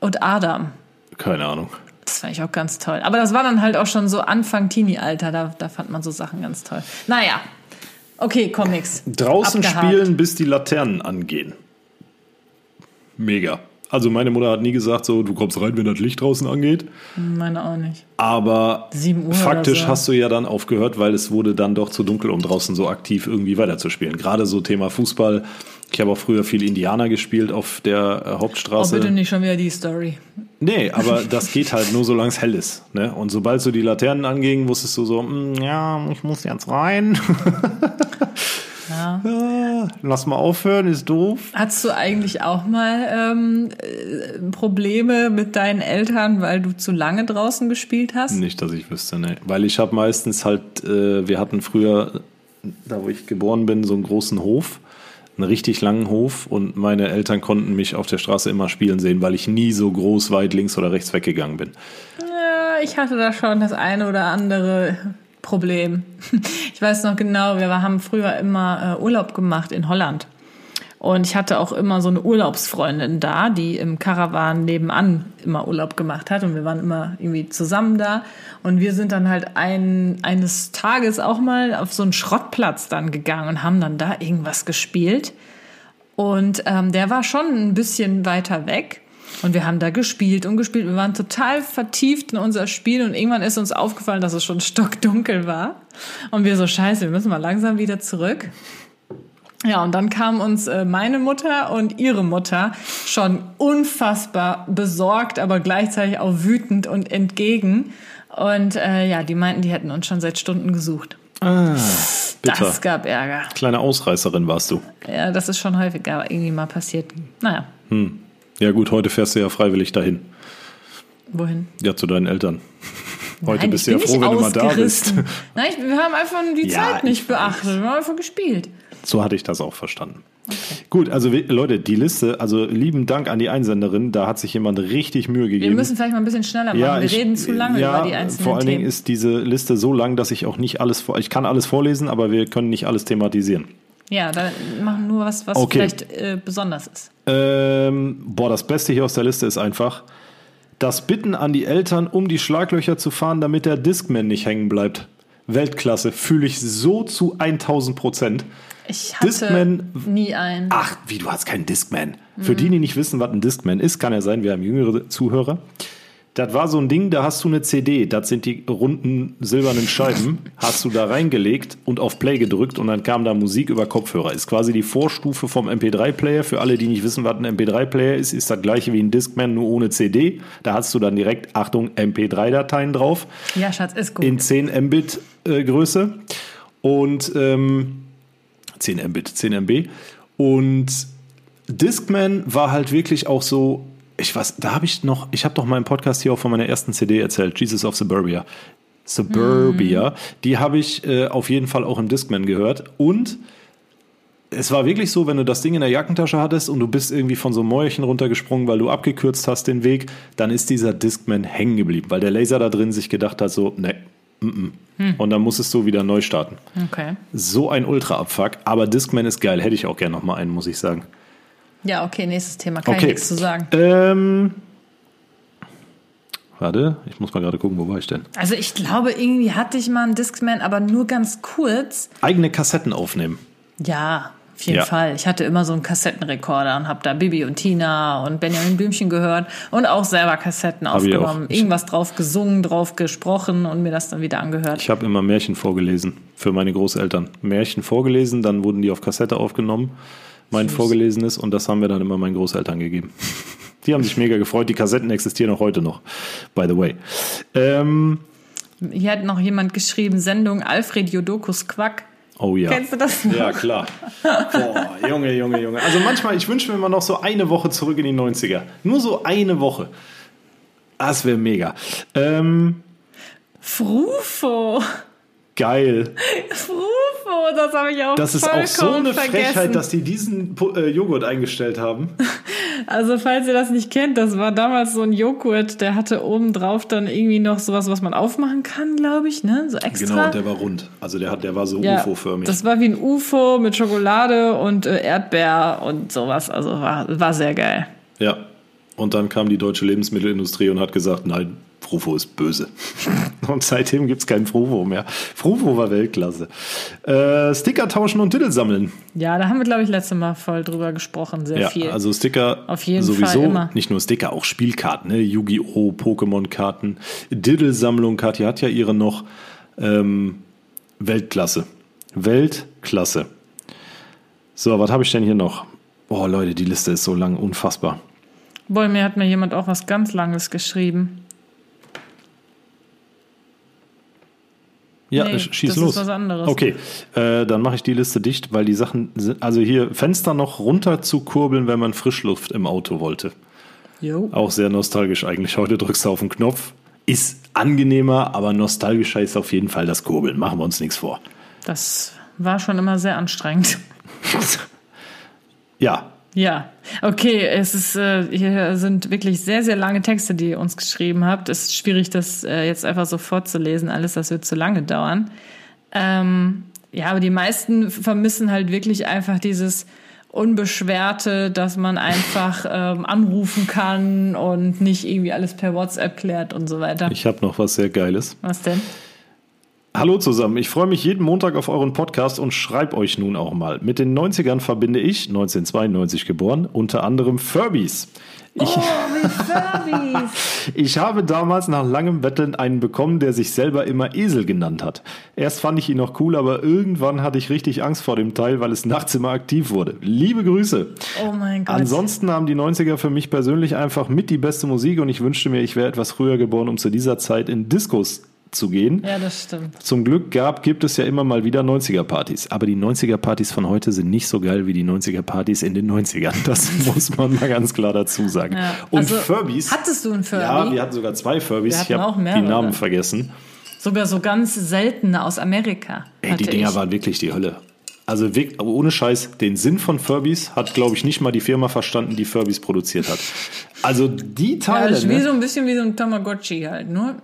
und Adam. Keine Ahnung. Das fand ich auch ganz toll. Aber das war dann halt auch schon so Anfang Teenie-Alter. Da, da fand man so Sachen ganz toll. Naja. Okay, Comics. Draußen Abgehakt. spielen, bis die Laternen angehen. Mega. Also meine Mutter hat nie gesagt, so du kommst rein, wenn das Licht draußen angeht. Meine auch nicht. Aber 7 Uhr faktisch so. hast du ja dann aufgehört, weil es wurde dann doch zu dunkel, um draußen so aktiv irgendwie weiterzuspielen. Gerade so Thema Fußball. Ich habe auch früher viel Indianer gespielt auf der äh, Oh, Hauptstraße. bitte nicht schon wieder die Story. Nee, aber das geht halt nur, solange es hell ist. Ne? Und sobald so die Laternen angingen, wusstest du so, "Mm, ja, ich muss jetzt rein. Ja. Ja, Lass mal aufhören, ist doof. Hattest du eigentlich auch mal ähm, äh, Probleme mit deinen Eltern, weil du zu lange draußen gespielt hast? Nicht, dass ich wüsste, ne. Weil ich habe meistens halt, äh, wir hatten früher, da wo ich geboren bin, so einen großen Hof, einen richtig langen Hof und meine Eltern konnten mich auf der Straße immer spielen sehen, weil ich nie so groß weit links oder rechts weggegangen bin. Ja, ich hatte da schon das eine oder andere Problem. Ich weiß noch genau, wir haben früher immer äh, Urlaub gemacht in Holland. Und ich hatte auch immer so eine Urlaubsfreundin da, die im Karawan nebenan immer Urlaub gemacht hat. Und wir waren immer irgendwie zusammen da. Und wir sind dann halt ein, eines Tages auch mal auf so einen Schrottplatz dann gegangen und haben dann da irgendwas gespielt. Und ähm, der war schon ein bisschen weiter weg. Und wir haben da gespielt und gespielt. Wir waren total vertieft in unser Spiel und irgendwann ist uns aufgefallen, dass es schon stockdunkel war. Und wir so, scheiße, wir müssen mal langsam wieder zurück. Ja, und dann kam uns äh, meine Mutter und ihre Mutter schon unfassbar besorgt, aber gleichzeitig auch wütend und entgegen. Und äh, ja, die meinten, die hätten uns schon seit Stunden gesucht. Ah, bitter. Das gab Ärger. Kleine Ausreißerin warst du. Ja, das ist schon häufiger irgendwie mal passiert. Naja, Ja gut, heute fährst du ja freiwillig dahin. wohin? Ja, zu deinen Eltern. Heute Nein, bist du ja froh, wenn du mal da bist. Nein, ich, wir haben einfach die Ja, Zeit nicht ich beachtet. Wir haben einfach gespielt. So hatte ich das auch verstanden. Gut, also Leute, die Liste, also lieben Dank an die Einsenderin, da hat sich jemand richtig Mühe gegeben. Wir müssen vielleicht mal ein bisschen schneller machen. wir ich- reden zu lange ja, über die einzelnen Vor allen Dingen Themen. ist diese Liste so lang, dass ich auch nicht alles ich kann alles vorlesen, aber wir können nicht alles thematisieren. Ja, da machen nur was, was Okay. vielleicht äh, besonders ist. Ähm, boah, das Beste hier aus der Liste ist einfach das Bitten an die Eltern, um die Schlaglöcher zu fahren, damit der Discman nicht hängen bleibt. Weltklasse, fühle ich so zu 1000 Prozent. Ich hatte Discman- nie einen. Ach, wie, du hast keinen Discman. Für die, die nicht wissen, was ein Discman ist, kann ja sein, wir haben jüngere Zuhörer. Das war so ein Ding, da hast du eine CD, das sind die runden silbernen Scheiben, hast du da reingelegt und auf Play gedrückt und dann kam da Musik über Kopfhörer. Ist quasi die Vorstufe vom MP3-Player. Für alle, die nicht wissen, was ein MP3-Player ist, ist das gleiche wie ein Discman, nur ohne CD. Da hast du dann direkt, Achtung, MP3-Dateien drauf Ja, Schatz, ist gut. in 10 Mbit äh, Größe und ähm, 10 Mbit, 10 MB und Discman war halt wirklich auch so, ich weiß, da habe ich noch, ich habe doch im Podcast hier auch von meiner ersten CD erzählt, Jesus of Suburbia. Suburbia, die habe ich äh, auf jeden Fall auch im Discman gehört und es war wirklich so, wenn du das Ding in der Jackentasche hattest und du bist irgendwie von so einem Mäuerchen runtergesprungen, weil du abgekürzt hast den Weg, dann ist dieser Discman hängen geblieben, weil der Laser da drin sich gedacht hat, so, ne, mm, mm. und dann musstest du wieder neu starten. Okay. So ein Ultra-Abfuck, aber Discman ist geil, hätte ich auch gerne noch mal einen, muss ich sagen. Ja, okay, nächstes Thema. Kann ich Okay. nichts zu sagen. Ähm, warte, ich muss mal gerade gucken, wo war ich denn? Also ich glaube, irgendwie hatte ich mal einen Discman, aber nur ganz kurz. Eigene Kassetten aufnehmen. Ja, auf jeden Ja. Fall. Ich hatte immer so einen Kassettenrekorder und habe da Bibi und Tina und Benjamin Blümchen gehört und auch selber Kassetten Hab ich aufgenommen. Irgendwas drauf gesungen, drauf gesprochen und mir das dann wieder angehört. Ich habe immer Märchen vorgelesen für meine Großeltern. Märchen vorgelesen, dann wurden die auf Kassette aufgenommen, mein vorgelesenes, und das haben wir dann immer meinen Großeltern gegeben. Die haben sich mega gefreut. Die Kassetten existieren auch heute noch, by the way. Ähm, Hier hat noch jemand geschrieben, Sendung Alfred Jodokus Quack. oh ja. Kennst du das? noch? Ja, klar. Boah, Junge, Junge, Junge. Also manchmal, ich wünsche mir immer noch so eine Woche zurück in die 90er. Nur so eine Woche. Das wäre mega. Ähm, Frufo. geil. Frufo, das habe ich auch Das ist auch so eine vergessen. Frechheit, dass die diesen äh, Joghurt eingestellt haben. Also falls ihr das nicht kennt, das war damals so ein Joghurt, der hatte oben drauf dann irgendwie noch sowas, was man aufmachen kann, glaube ich, ne? So extra. Genau, und der war rund. Also der, hat, der war so ja, UFO-förmig. Das war wie ein UFO mit Schokolade und äh, Erdbeer und sowas. Also war, war sehr geil. Ja. Und dann kam die deutsche Lebensmittelindustrie und hat gesagt, nein, Frufo ist böse. und seitdem gibt es keinen Frufo mehr. Frufo war Weltklasse. Äh, Sticker tauschen und Titel sammeln. Ja, da haben wir, glaube ich, letzte Mal voll drüber gesprochen, sehr Ja, viel. also Sticker Auf jeden sowieso. Fall immer. Nicht nur Sticker, auch Spielkarten, ne? Yu-Gi-Oh!, Pokémon-Karten, Diddle-Sammlung. Katja hat ja ihre noch. Ähm, Weltklasse. Weltklasse. So, was habe ich denn hier noch? Oh, Leute, die Liste ist so lang, unfassbar. Boah, mir hat mir jemand auch was ganz Langes geschrieben. Ja, Nee, schieß das ist los. was anderes. Okay, äh, dann mache ich die Liste dicht, weil die Sachen sind, also hier Fenster noch runter zu kurbeln, wenn man Frischluft im Auto wollte. Jo. Auch sehr nostalgisch eigentlich. Heute drückst du auf den Knopf. Ist angenehmer, aber nostalgischer ist auf jeden Fall das Kurbeln. Machen wir uns nichts vor. Das war schon immer sehr anstrengend. Ja, Ja, okay, es ist, äh, hier sind wirklich sehr, sehr lange Texte, die ihr uns geschrieben habt. Es ist schwierig, das äh, jetzt einfach so vorzulesen. Alles, das wird zu lange dauern. Ähm, ja, aber die meisten vermissen halt wirklich einfach dieses Unbeschwerte, dass man einfach ähm, anrufen kann und nicht irgendwie alles per WhatsApp klärt und so weiter. ich habe noch was sehr Geiles. Was denn? Hallo zusammen, ich freue mich jeden Montag auf euren Podcast und schreibe euch nun auch mal. Mit den 90ern verbinde ich, 1992 geboren, unter anderem Furbies. Ich, ich habe damals nach langem Betteln einen bekommen, der sich selber immer Esel genannt hat. Erst fand ich ihn noch cool, aber irgendwann hatte ich richtig Angst vor dem Teil, weil es nachts immer aktiv wurde. Liebe Grüße. Oh mein Gott. Ansonsten haben die 90er für mich persönlich einfach mit die beste Musik und ich wünschte mir, ich wäre etwas früher geboren, um zu dieser Zeit in Diskos zu gehen. ja, das stimmt. Zum Glück gab, gibt es ja immer mal wieder 90er-Partys. Aber die 90er-Partys von heute sind nicht so geil wie die 90er-Partys in den 90ern. Das muss man mal ganz klar dazu sagen. Ja. Und Also, Furbies. Hattest du einen Furby? Ja, wir hatten sogar zwei Furbies. Ich habe auch die. Namen vergessen. Sogar so ganz seltene aus Amerika. Ey, die Dinger ich. waren wirklich die Hölle. Also ohne Scheiß, den Sinn von Furbies hat, glaube ich, nicht mal die Firma verstanden, die Furbies produziert hat. Also die Ja, Teile. das ist wie ne? so ein bisschen wie so ein Tamagotchi halt, nur.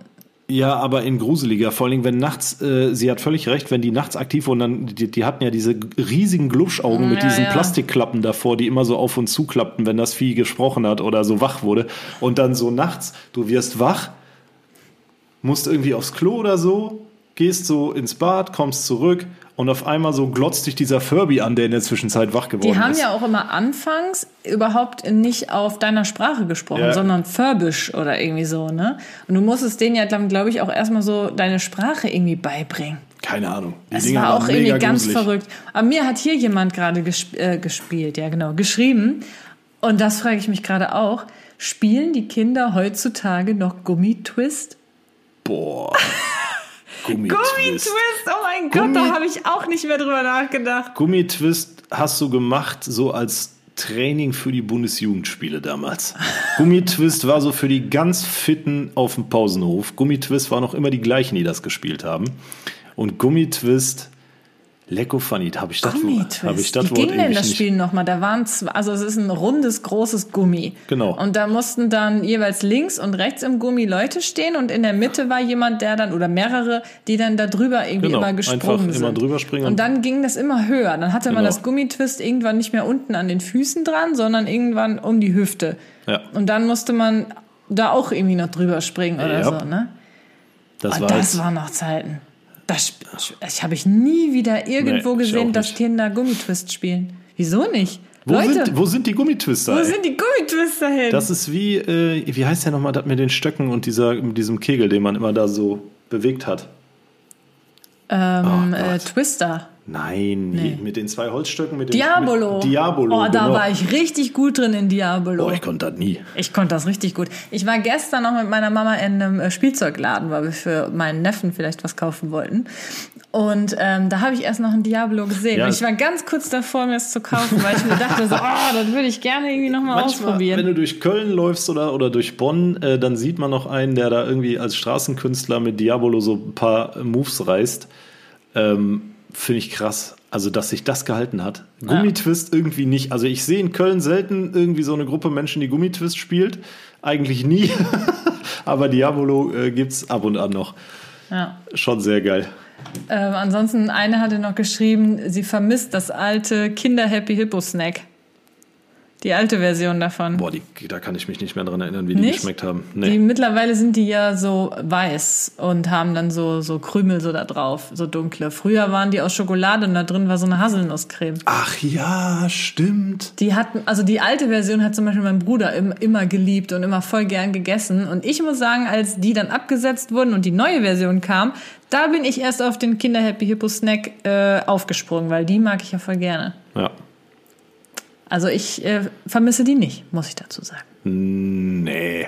Ja, aber in gruseliger. Vor allem, wenn nachts, äh, sie hat völlig recht, wenn die nachts aktiv wurden, dann, die, die hatten ja diese riesigen Glubschaugen mit Ja, diesen ja. Plastikklappen davor, die immer so auf und zu klappten, wenn das Vieh gesprochen hat oder so wach wurde. Und dann so nachts, du wirst wach, musst irgendwie aufs Klo oder so, gehst so ins Bad, kommst zurück und auf einmal so glotzt dich dieser Furby an, der in der Zwischenzeit wach geworden ist. Die haben ja auch immer anfangs überhaupt nicht auf deiner Sprache gesprochen, Ja. sondern Färbisch oder irgendwie so, ne? Und du musstest denen ja, glaube ich, auch erstmal so deine Sprache irgendwie beibringen. Keine Ahnung. Die Es Dinger war auch irgendwie ganz gruselig. verrückt. Aber mir hat hier jemand gerade gesp äh, gespielt, ja genau, geschrieben. Und das frage ich mich gerade auch. Spielen die Kinder heutzutage noch Gummitwist? Boah. Gummitwist. Gummitwist, oh mein Gott, Gummi- da habe ich auch nicht mehr drüber nachgedacht. Gummitwist hast du gemacht, so als Training für die Bundesjugendspiele damals. Gummitwist war so für die ganz Fitten auf dem Pausenhof. Gummitwist waren noch immer die gleichen, die das gespielt haben. Und Gummitwist, Lecko Funny, habe ich das Wort, habe ich das Wie Wort ging denn das nicht. Spiel nochmal? Da waren zwei, also es ist ein rundes, großes Gummi. Genau. Und da mussten dann jeweils links und rechts im Gummi Leute stehen und in der Mitte war jemand, der dann, oder mehrere, die dann da drüber irgendwie Genau, immer einfach gesprungen immer sind. drüber springen Und dann ging das immer höher. Dann hatte man Genau. das Gummitwist irgendwann nicht mehr unten an den Füßen dran, sondern irgendwann um die Hüfte. Ja. Und dann musste man da auch irgendwie noch drüber springen oder Ja. so, ne? Das Und war das waren noch Zeiten. Das, das habe ich nie wieder irgendwo Nee, gesehen, dass. Kinder Gummitwist spielen. Wieso nicht? wo, Leute, sind, wo sind die Gummitwister? wo ey? sind die Gummitwister hin? Das ist wie, äh, wie heißt der nochmal, das mit den Stöcken und dieser, mit diesem Kegel, den man immer da so bewegt hat? ähm, Oh äh. Twister. Nein, Nee. mit den zwei Holzstöcken, mit den Diabolo. Mit Diabolo. Oh, da genau. war ich richtig gut drin in Diabolo. Boah, ich konnte das nie. Ich konnte das richtig gut. Ich war gestern noch mit meiner Mama in einem äh, Spielzeugladen, weil wir für meinen Neffen vielleicht was kaufen wollten. Und ähm, da habe ich erst noch ein Diablo gesehen. Ja. Und ich war ganz kurz davor, mir es zu kaufen, weil ich mir dachte so, oh, das würde ich gerne irgendwie nochmal ausprobieren. wenn du durch Köln läufst oder, oder durch Bonn, äh, dann sieht man noch einen, der da irgendwie als Straßenkünstler mit Diabolo so ein paar Moves reißt. Ähm, Finde ich krass. Also, dass sich das gehalten hat. Gummitwist irgendwie nicht. Also, ich sehe in Köln selten irgendwie so eine Gruppe Menschen, die Gummitwist spielt. Eigentlich nie. Aber Diabolo äh, gibt's ab und an noch. ja. Schon sehr geil. Ähm, ansonsten, eine hatte noch geschrieben, sie vermisst das alte Kinder-Happy Hippo-Snack. Die alte Version davon. Boah, die, da kann ich mich nicht mehr dran erinnern, wie die Nicht? geschmeckt haben. Die, Nee. mittlerweile sind die ja so weiß und haben dann so, so Krümel so da drauf, so dunkle. Früher waren die aus Schokolade und da drin war so eine Haselnusscreme. Ach ja, stimmt. Die hatten, also die alte Version hat zum Beispiel mein Bruder im, immer geliebt und immer voll gern gegessen. Und ich muss sagen, als die dann abgesetzt wurden und die neue Version kam, da bin ich erst auf den Kinder Happy Hippo Snack äh, aufgesprungen, weil die mag ich ja voll gerne. Ja. Also ich äh, vermisse die nicht, muss ich dazu sagen. Nee.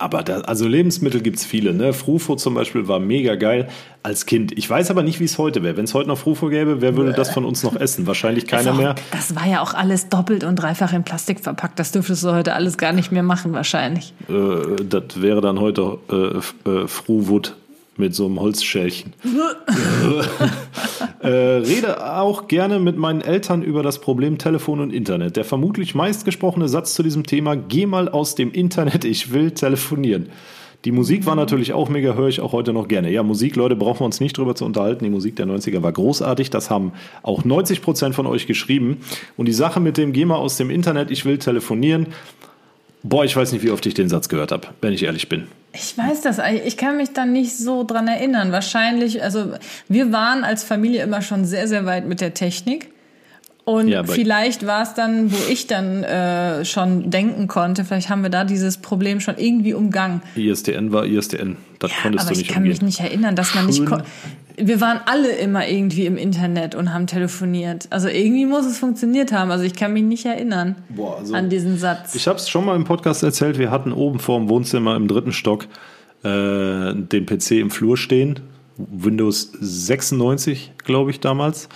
Aber da, also Lebensmittel gibt's viele. Ne? Frufo zum Beispiel war mega geil als Kind. Ich weiß aber nicht, wie es heute wäre. Wenn es heute noch Frufo gäbe, wer würde das von uns noch essen? Wahrscheinlich keiner auch, mehr. Das war ja auch alles doppelt und dreifach in Plastik verpackt. Das dürftest du heute alles gar nicht mehr machen, wahrscheinlich. Äh, das wäre dann heute äh, äh, Fruwood mit so einem Holzschälchen. äh, rede auch gerne mit meinen Eltern über das Problem Telefon und Internet. Der vermutlich meistgesprochene Satz zu diesem Thema, geh mal aus dem Internet, ich will telefonieren. Die Musik war natürlich auch mega, höre ich auch heute noch gerne. Ja, Musik, Leute, brauchen wir uns nicht drüber zu unterhalten. Die Musik der 90er war großartig. Das haben auch 90 Prozent von euch geschrieben. Und die Sache mit dem, geh mal aus dem Internet, ich will telefonieren. Boah, ich weiß nicht, wie oft ich den Satz gehört habe, wenn ich ehrlich bin. Ich weiß das, eigentlich. ich kann mich da nicht so dran erinnern. Wahrscheinlich, also wir waren als Familie immer schon sehr, sehr weit mit der Technik. Und Ja, vielleicht war es dann, wo ich dann äh, schon denken konnte, vielleicht haben wir da dieses Problem schon irgendwie umgangen. ISDN war ISDN. Das konntest Aber du ich nicht kann umgehen. mich nicht erinnern, dass man nicht. Schön. ko- Wir waren alle immer irgendwie im Internet und haben telefoniert. Also irgendwie muss es funktioniert haben. Also ich kann mich nicht erinnern Boah, also- an diesen Satz. Ich habe es schon mal im Podcast erzählt. Wir hatten oben vor dem Wohnzimmer im dritten Stock äh, den PC im Flur stehen. Windows 96, glaube ich, damals.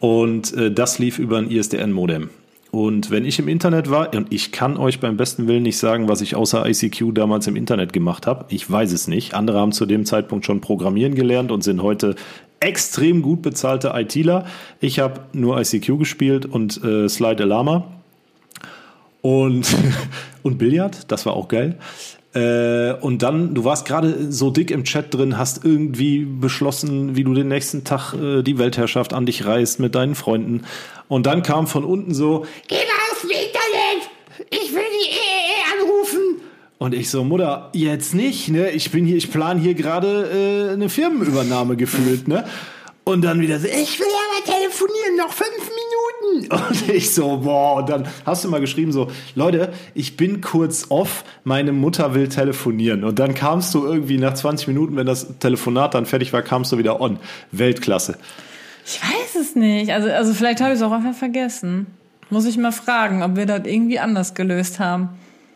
Und äh, das lief über ein ISDN-Modem. Und wenn ich im Internet war, und ich kann euch beim besten Willen nicht sagen, was ich außer ICQ damals im Internet gemacht habe, ich weiß es nicht. Andere haben zu dem Zeitpunkt schon Programmieren gelernt und sind heute extrem gut bezahlte ITler. Ich habe nur ICQ gespielt und äh, Slide Alarma und, und Billard, das war auch geil. Äh, und dann, du warst gerade so dick im Chat drin, hast irgendwie beschlossen, wie du den nächsten Tag äh, die Weltherrschaft an dich reißt mit deinen Freunden. Und dann kam von unten so, Geh mal dem Internet! Ich will die EEE anrufen! Und ich so, Mutter, jetzt nicht, ne? Ich bin hier, ich plane hier gerade äh, eine Firmenübernahme gefühlt, ne? Und dann wieder so, ich will aber telefonieren, noch fünf Minuten. Und ich so, boah, und dann hast du mal geschrieben so, Leute, ich bin kurz off, meine Mutter will telefonieren. Und dann kamst du irgendwie nach 20 Minuten, wenn das Telefonat dann fertig war, kamst du wieder on. Weltklasse. Ich weiß es nicht. Also, also vielleicht habe ich es auch einfach vergessen. Muss ich mal fragen, ob wir das irgendwie anders gelöst haben.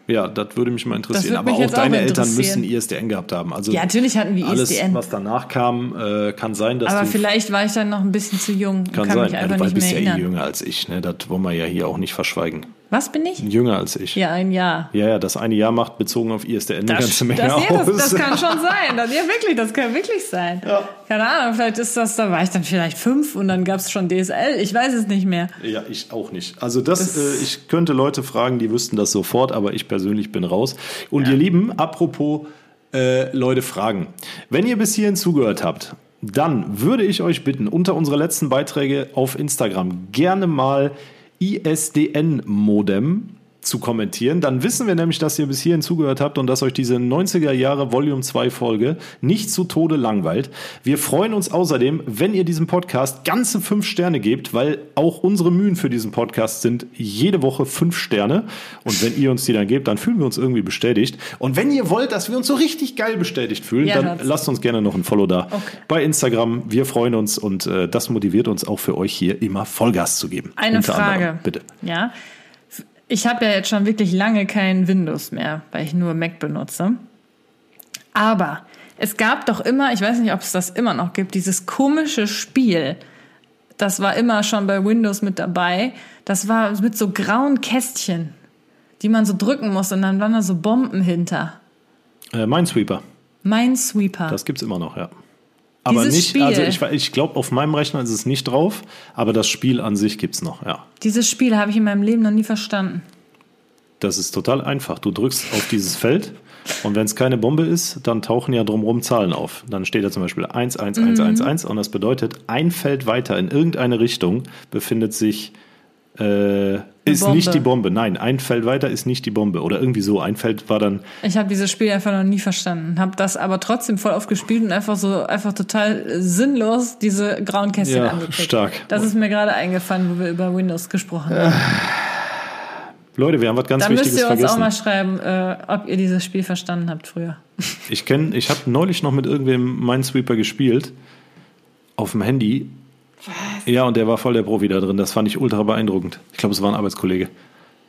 Ja, das würde mich mal interessieren. Aber auch jetzt auch deine Eltern müssen ISDN gehabt haben. Also Ja, natürlich hatten wir alles, ISDN. was danach kam, äh, kann sein, dass Aber vielleicht war ich dann noch ein bisschen zu jung. kann, kann sein. mich Ja, einfach du nicht bist ja eh jünger als ich, ne? Das wollen wir ja hier auch nicht verschweigen. Was bin ich? Jünger als ich. Ja, ein Jahr. Ja, ja, das eine Jahr macht bezogen auf ISDN eine Das, ganze Menge das, ja, das, das kann schon sein. Das, ja, wirklich, das kann wirklich sein. Ja. Keine Ahnung, vielleicht ist das, da war ich dann vielleicht fünf und dann gab es schon DSL. Ich weiß es nicht mehr. Ja, ich auch nicht. Also das, äh, ich könnte Leute fragen, die wüssten das sofort, aber ich persönlich bin raus. Und ihr Lieben, apropos äh, Leute fragen. Wenn ihr bis hierhin zugehört habt, dann würde ich euch bitten, unter unsere letzten Beiträge auf Instagram gerne mal ISDN-Modem zu kommentieren. Dann wissen wir nämlich, dass ihr bis hierhin zugehört habt und dass euch diese 90er Jahre Volume 2 Folge nicht zu Tode langweilt. Wir freuen uns außerdem, wenn ihr diesem Podcast ganze fünf Sterne gebt, weil auch unsere Mühen für diesen Podcast sind jede Woche fünf Sterne. Und wenn ihr uns die dann gebt, dann fühlen wir uns irgendwie bestätigt. Und wenn ihr wollt, dass wir uns so richtig geil bestätigt fühlen, Ja, dann lasst uns gerne noch ein Follow da Okay. bei Instagram. Wir freuen uns und äh, das motiviert uns auch für euch hier immer Vollgas zu geben. Eine Unter Frage. anderem. Bitte. Ja. Ich habe ja jetzt schon wirklich lange kein Windows mehr, weil ich nur Mac benutze. Aber es gab doch immer, ich weiß nicht, ob es das immer noch gibt, dieses komische Spiel. Das war immer schon bei Windows mit dabei. Das war mit so grauen Kästchen, die man so drücken muss und dann waren da so Bomben hinter. Äh, Minesweeper. Minesweeper. Das gibt's immer noch, ja. Aber Dieses nicht, Spiel. also ich, ich glaube, auf meinem Rechner ist es nicht drauf, aber das Spiel an sich gibt's noch, ja. Dieses Spiel habe ich in meinem Leben noch nie verstanden. Das ist total einfach. Du drückst auf dieses Feld und wenn es keine Bombe ist, dann tauchen ja drumherum Zahlen auf. Dann steht da zum Beispiel 1, 1, 1, 1, 1 und das bedeutet, ein Feld weiter in irgendeine Richtung befindet sich, äh, ist Bombe. nicht die Bombe. Nein, ein Feld weiter ist nicht die Bombe. Oder irgendwie so. Ein Feld war dann, Ich habe dieses Spiel einfach noch nie verstanden, habe das aber trotzdem voll oft gespielt und einfach so einfach total äh, sinnlos diese grauen Kästchen Ja, angeklickt. stark. Das ist mir gerade eingefallen, wo wir über Windows gesprochen haben. Leute, wir haben was ganz da müsst Wichtiges ihr uns auch vergessen. mal schreiben, äh, ob ihr dieses Spiel verstanden habt früher. Ich kenne, ich habe neulich noch mit irgendwem Minesweeper gespielt auf dem Handy. Ja, und der war voll der Profi da drin. Das fand ich ultra beeindruckend. Ich glaube, es war ein Arbeitskollege.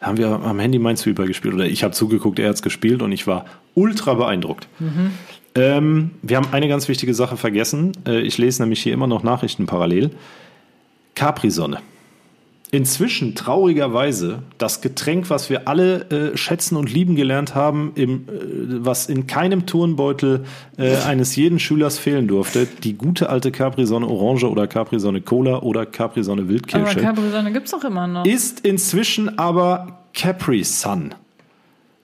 Da haben wir am Handy Minesweeper gespielt oder ich habe zugeguckt, er hat es gespielt und ich war ultra beeindruckt. Ähm, wir haben eine ganz wichtige Sache vergessen. Äh, ich lese nämlich hier immer noch Nachrichten parallel. Capri-Sonne. Inzwischen traurigerweise das Getränk, was wir alle äh, schätzen und lieben gelernt haben, im, äh, was in keinem Turnbeutel äh, eines jeden Schülers fehlen durfte, die gute alte Capri-Sonne Orange oder Capri-Sonne Cola oder Capri-Sonne Aber Wildkirsche, Capri-Sonne gibt's doch immer noch. ist inzwischen aber Capri Sun.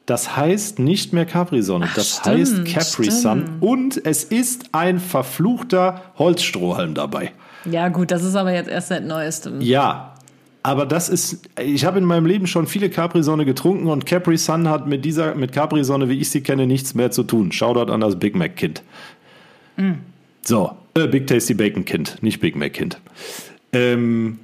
Das heißt nicht mehr Capri-Sonne, das stimmt, heißt Capri Sun stimmt. und es ist ein verfluchter Holzstrohhalm dabei. Ja gut, das ist aber jetzt erst seit neuestem. Ja, aber das ist, ich habe in meinem Leben schon viele Capri-Sonne getrunken und Capri Sun hat mit dieser, mit Capri-Sonne, wie ich sie kenne, nichts mehr zu tun. Shoutout an das Big Mac-Kind. So, äh, Big Tasty Bacon-Kind, nicht Big Mac-Kind. Ähm,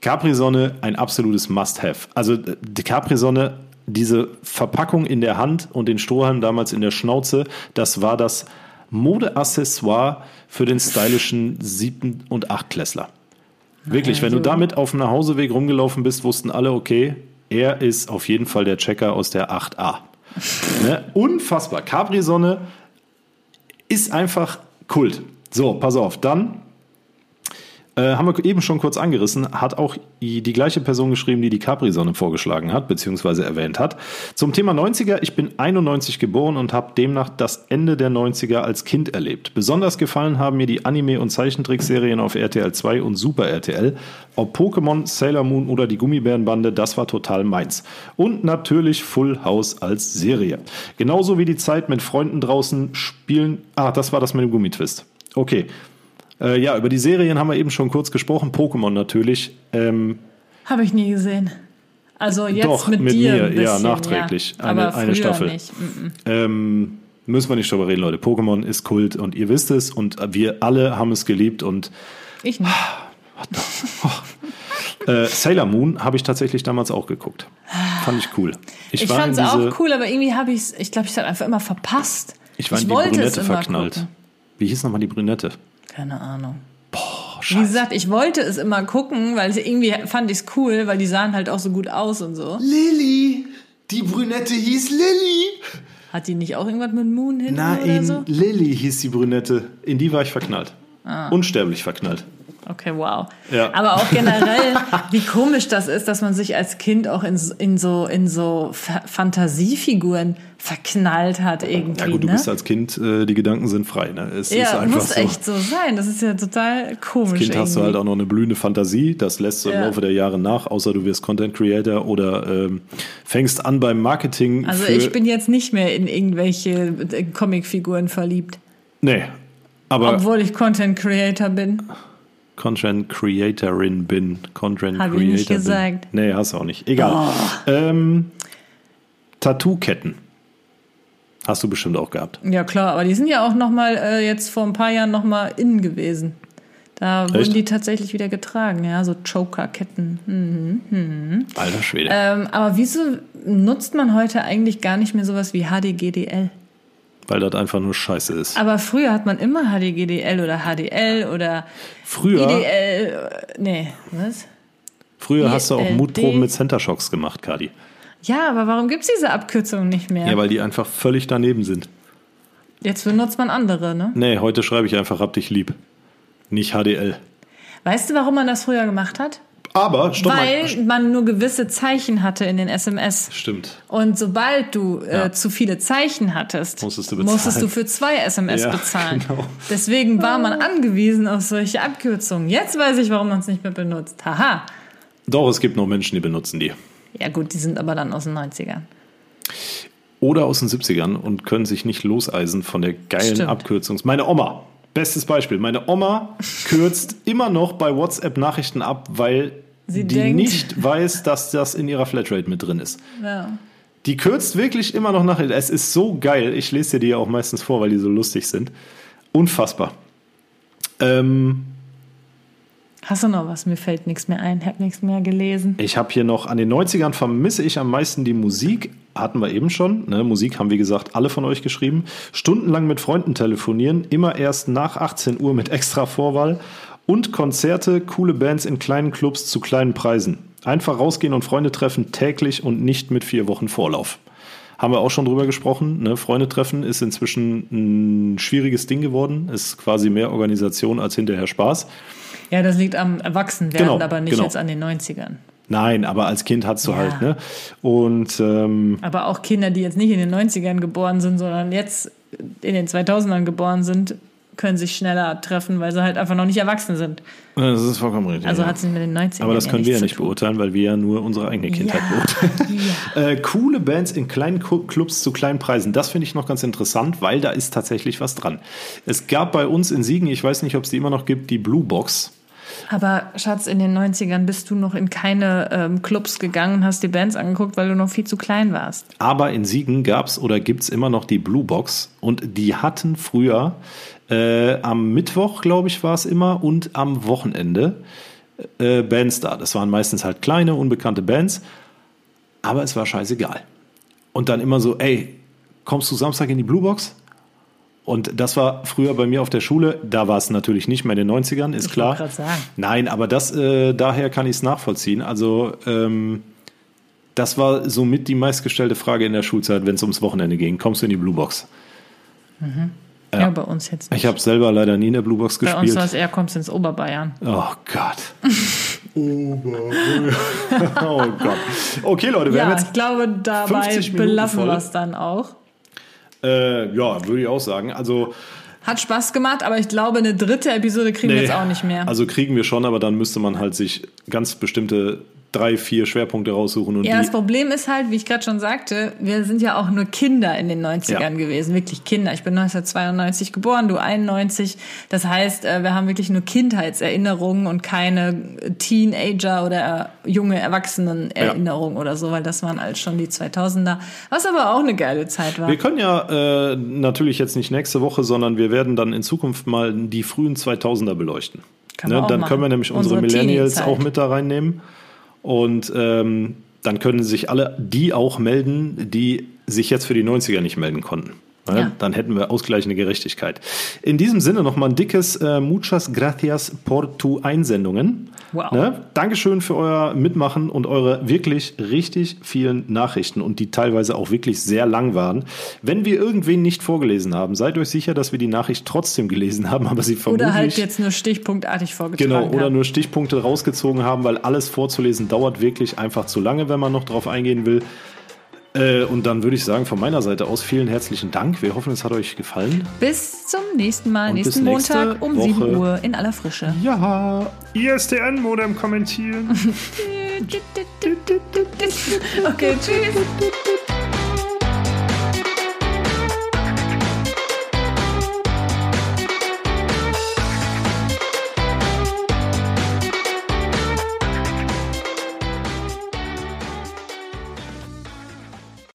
Capri-Sonne, ein absolutes Must-Have. Also die Capri-Sonne, diese Verpackung in der Hand und den Strohhalm damals in der Schnauze, das war das Modeaccessoire für den stylischen siebten und achtklässler. Wirklich, wenn du damit auf dem Nachhauseweg rumgelaufen bist, wussten alle, okay, er ist auf jeden Fall der Checker aus der 8a. ne? Unfassbar. Capri-Sonne ist einfach Kult. So, pass auf, dann äh, haben wir eben schon kurz angerissen, hat auch die gleiche Person geschrieben, die die Capri-Sonne vorgeschlagen hat, beziehungsweise erwähnt hat. Zum Thema 90er, ich bin 91 geboren und habe demnach das Ende der 90er als Kind erlebt. Besonders gefallen haben mir die Anime- und Zeichentrickserien auf RTL 2 und Super RTL. Ob Pokémon, Sailor Moon oder die Gummibärenbande, das war total meins. Und natürlich Full House als Serie. Genauso wie die Zeit mit Freunden draußen spielen. Ah, das war das mit dem Gummitwist. Okay. Äh, ja, über die Serien haben wir eben schon kurz gesprochen. Pokémon natürlich. Ähm, Habe ich nie gesehen. Also jetzt Doch, mit, mit dir mir, ein bisschen, ja, nachträglich. Ja. Eine- Aber eine Staffel. Nicht. Mm, mm. Ähm, müssen wir nicht drüber reden, Leute. Pokémon ist Kult und ihr wisst es und wir alle haben es geliebt und Ich nicht. äh, Sailor Moon habe ich tatsächlich damals auch geguckt. Fand ich cool. Ich war fand es auch cool, aber irgendwie habe ich es, ich glaube, ich habe einfach immer verpasst. Ich war in die wollte es Brünette verknallt. gucken. Wie hieß nochmal die Brünette? Keine Ahnung. Oh, Wie gesagt, ich wollte es immer gucken, weil ich, irgendwie fand ich es cool, weil die sahen halt auch so gut aus und so. Lilly. Die Brünette hieß Lilly. Hat die nicht auch irgendwas mit Moon oder Nein, so? Lilly hieß die Brünette. In die war ich verknallt. Ah. Unsterblich verknallt. Okay, wow. Ja. Aber auch generell, wie komisch das ist, dass man sich als Kind auch in, in so, in so Fa- Fantasiefiguren verknallt hat irgendwie. Ja gut, du ne? bist als Kind, äh, die Gedanken sind frei. Ne? Es ist ja, einfach muss so. echt so sein. Das ist ja total komisch. Als Kind hast du irgendwie. halt auch noch eine blühende Fantasie. Das lässt du im Ja. Laufe der Jahre nach, außer du wirst Content Creator oder ähm, fängst an beim Marketing. Also ich bin jetzt nicht mehr in irgendwelche äh, Comicfiguren verliebt. Nee. Aber Obwohl ich Content Creator bin. Content Creatorin bin. Content Hab ich Creator nicht gesagt. Bin. Nee, hast du auch nicht. Egal. Ähm, Tattoo-Ketten. Hast du bestimmt auch gehabt. Ja klar, aber die sind ja auch noch mal äh, jetzt vor ein paar Jahren noch mal innen gewesen. Da wurden Echt? die tatsächlich wieder getragen, ja, so Choker-Ketten. Hm. Alter Schwede. Ähm, aber wieso nutzt man heute eigentlich gar nicht mehr sowas wie HDGDL? Weil das einfach nur scheiße ist. Aber früher hat man immer HDGDL oder HDL oder Früher, IDL. Nee, was? früher hast du auch. Mutproben mit Center Shocks gemacht, Kadi. Ja, aber warum gibt's diese Abkürzung nicht mehr? Ja, weil die einfach völlig daneben sind. Jetzt benutzt man andere, ne? Nee, heute schreibe ich einfach, hab dich lieb. Nicht HDL. Weißt du, warum man das früher gemacht hat? Aber, stopp Weil mal. man nur gewisse Zeichen hatte in den SMS. Stimmt. Und sobald du Ja. äh, zu viele Zeichen hattest, Musstest du bezahlen. musstest du für zwei SMS Ja, bezahlen. genau. Deswegen war man angewiesen auf solche Abkürzungen. Jetzt weiß ich, warum man es nicht mehr benutzt. Haha. Doch, es gibt noch Menschen, die benutzen die. Ja gut, die sind aber dann aus den 90ern. Oder aus den 70ern und können sich nicht loseisen von der geilen Stimmt. Abkürzung. Meine Oma, bestes Beispiel. Meine Oma kürzt immer noch bei WhatsApp Nachrichten ab, weil Sie die denkt- nicht weiß, dass das in ihrer Flatrate mit drin ist. Ja. Die kürzt wirklich immer noch Nachrichten. Es ist so geil. Ich lese dir die ja auch meistens vor, weil die so lustig sind. Unfassbar. Ähm, Hast du noch was? Mir fällt nichts mehr ein. Hab nichts mehr gelesen. Ich habe hier noch an den 90ern vermisse ich am meisten die Musik. Hatten wir eben schon. Ne? Musik haben, wie gesagt, alle von euch geschrieben. Stundenlang mit Freunden telefonieren, immer erst nach 18 Uhr mit extra Vorwahl. Und Konzerte, coole Bands in kleinen Clubs zu kleinen Preisen. Einfach rausgehen und Freunde treffen täglich und nicht mit vier Wochen Vorlauf. Haben wir auch schon drüber gesprochen. Ne? Freunde treffen ist inzwischen ein schwieriges Ding geworden. Ist quasi mehr Organisation als hinterher Spaß. Ja, das liegt am Erwachsenwerden, Genau, aber nicht genau. jetzt an den 90ern. Nein, aber als Kind hast du Ja. halt, ne? Und ähm, Aber auch Kinder, die jetzt nicht in den 90ern geboren sind, sondern jetzt in den 2000ern geboren sind, können sich schneller treffen, weil sie halt einfach noch nicht erwachsen sind. das ist vollkommen richtig. Also ja. hat es mit den 90ern aber das können wir ja nicht beurteilen, weil wir ja nur unsere eigene Kindheit Ja. beurteilen. Ja. Äh, coole Bands in kleinen Clubs zu kleinen Preisen. Das finde ich noch ganz interessant, weil da ist tatsächlich was dran. Es gab bei uns in Siegen, ich weiß nicht, ob es die immer noch gibt, die Blue Box. Aber Schatz, in den 90ern bist du noch in keine ähm, Clubs gegangen und hast die Bands angeguckt, weil du noch viel zu klein warst. Aber in Siegen gab es oder gibt es immer noch die Blue Box und die hatten früher äh, am Mittwoch, glaube ich, war es immer und am Wochenende äh, Bands da. Das waren meistens halt kleine, unbekannte Bands, aber es war scheißegal. Und dann immer so, ey, kommst du Samstag in die Blue Box? Und das war früher bei mir auf der Schule, da war es natürlich nicht mehr in den 90ern, ist Ich klar. sagen. Nein, aber das, äh, daher kann ich es nachvollziehen. Also, ähm, das war somit die meistgestellte Frage in der Schulzeit, wenn es ums Wochenende ging. Kommst du in die Blue Box? Ja, bei uns jetzt nicht. Ich habe selber leider nie in der Blue Box bei uns gespielt. war es eher, kommst ins Oberbayern. Oh Gott. oh Gott. Okay, Leute, wir Ja, haben ich jetzt. glaube, dabei 50 Minuten belassen wir es dann auch. Äh, ja, würde ich auch sagen. Also, Hat Spaß gemacht, aber ich glaube, eine dritte Episode kriegen wir nee, jetzt auch nicht mehr. Also kriegen wir schon, aber dann müsste man halt sich ganz bestimmte drei, vier Schwerpunkte raussuchen. Und Ja, das Problem ist halt, wie ich gerade schon sagte, wir sind ja auch nur Kinder in den 90ern Ja. gewesen, wirklich Kinder. Ich bin 1992 geboren, du 91. Das heißt, äh, wir haben wirklich nur Kindheitserinnerungen und keine Teenager oder junge Erwachsenenerinnerungen oder so, weil das waren alles schon die 2000er. Was aber auch eine geile Zeit war. wir können ja äh, natürlich jetzt nicht nächste Woche, sondern wir werden dann in Zukunft mal die frühen 2000er beleuchten. Auch dann machen. können wir nämlich unsere, Unsere Millennials auch mit da reinnehmen. Und ähm, dann können sich alle die auch melden, die sich jetzt für die 90er nicht melden konnten. Ne? Ja. Dann hätten wir ausgleichende Gerechtigkeit. In diesem Sinne nochmal ein dickes äh, Muchas gracias por tu Einsendungen. Wow. Ne? Dankeschön für euer Mitmachen und eure wirklich richtig vielen Nachrichten und die teilweise auch wirklich sehr lang waren. Wenn wir irgendwen nicht vorgelesen haben, seid euch sicher, dass wir die Nachricht trotzdem gelesen haben, aber sie vermutlich Oder halt jetzt nur stichpunktartig vorgetragen Genau, oder haben. nur Stichpunkte rausgezogen haben, weil alles vorzulesen dauert wirklich einfach zu lange, wenn man noch drauf eingehen will. Äh, und dann würde ich sagen, von meiner Seite aus vielen herzlichen Dank. Wir hoffen, es hat euch gefallen. Bis zum nächsten Mal, Und bis nächsten nächste Montag um Woche. 7 Uhr in aller Frische. Ja, ISDN-Modem kommentieren. Okay, tschüss.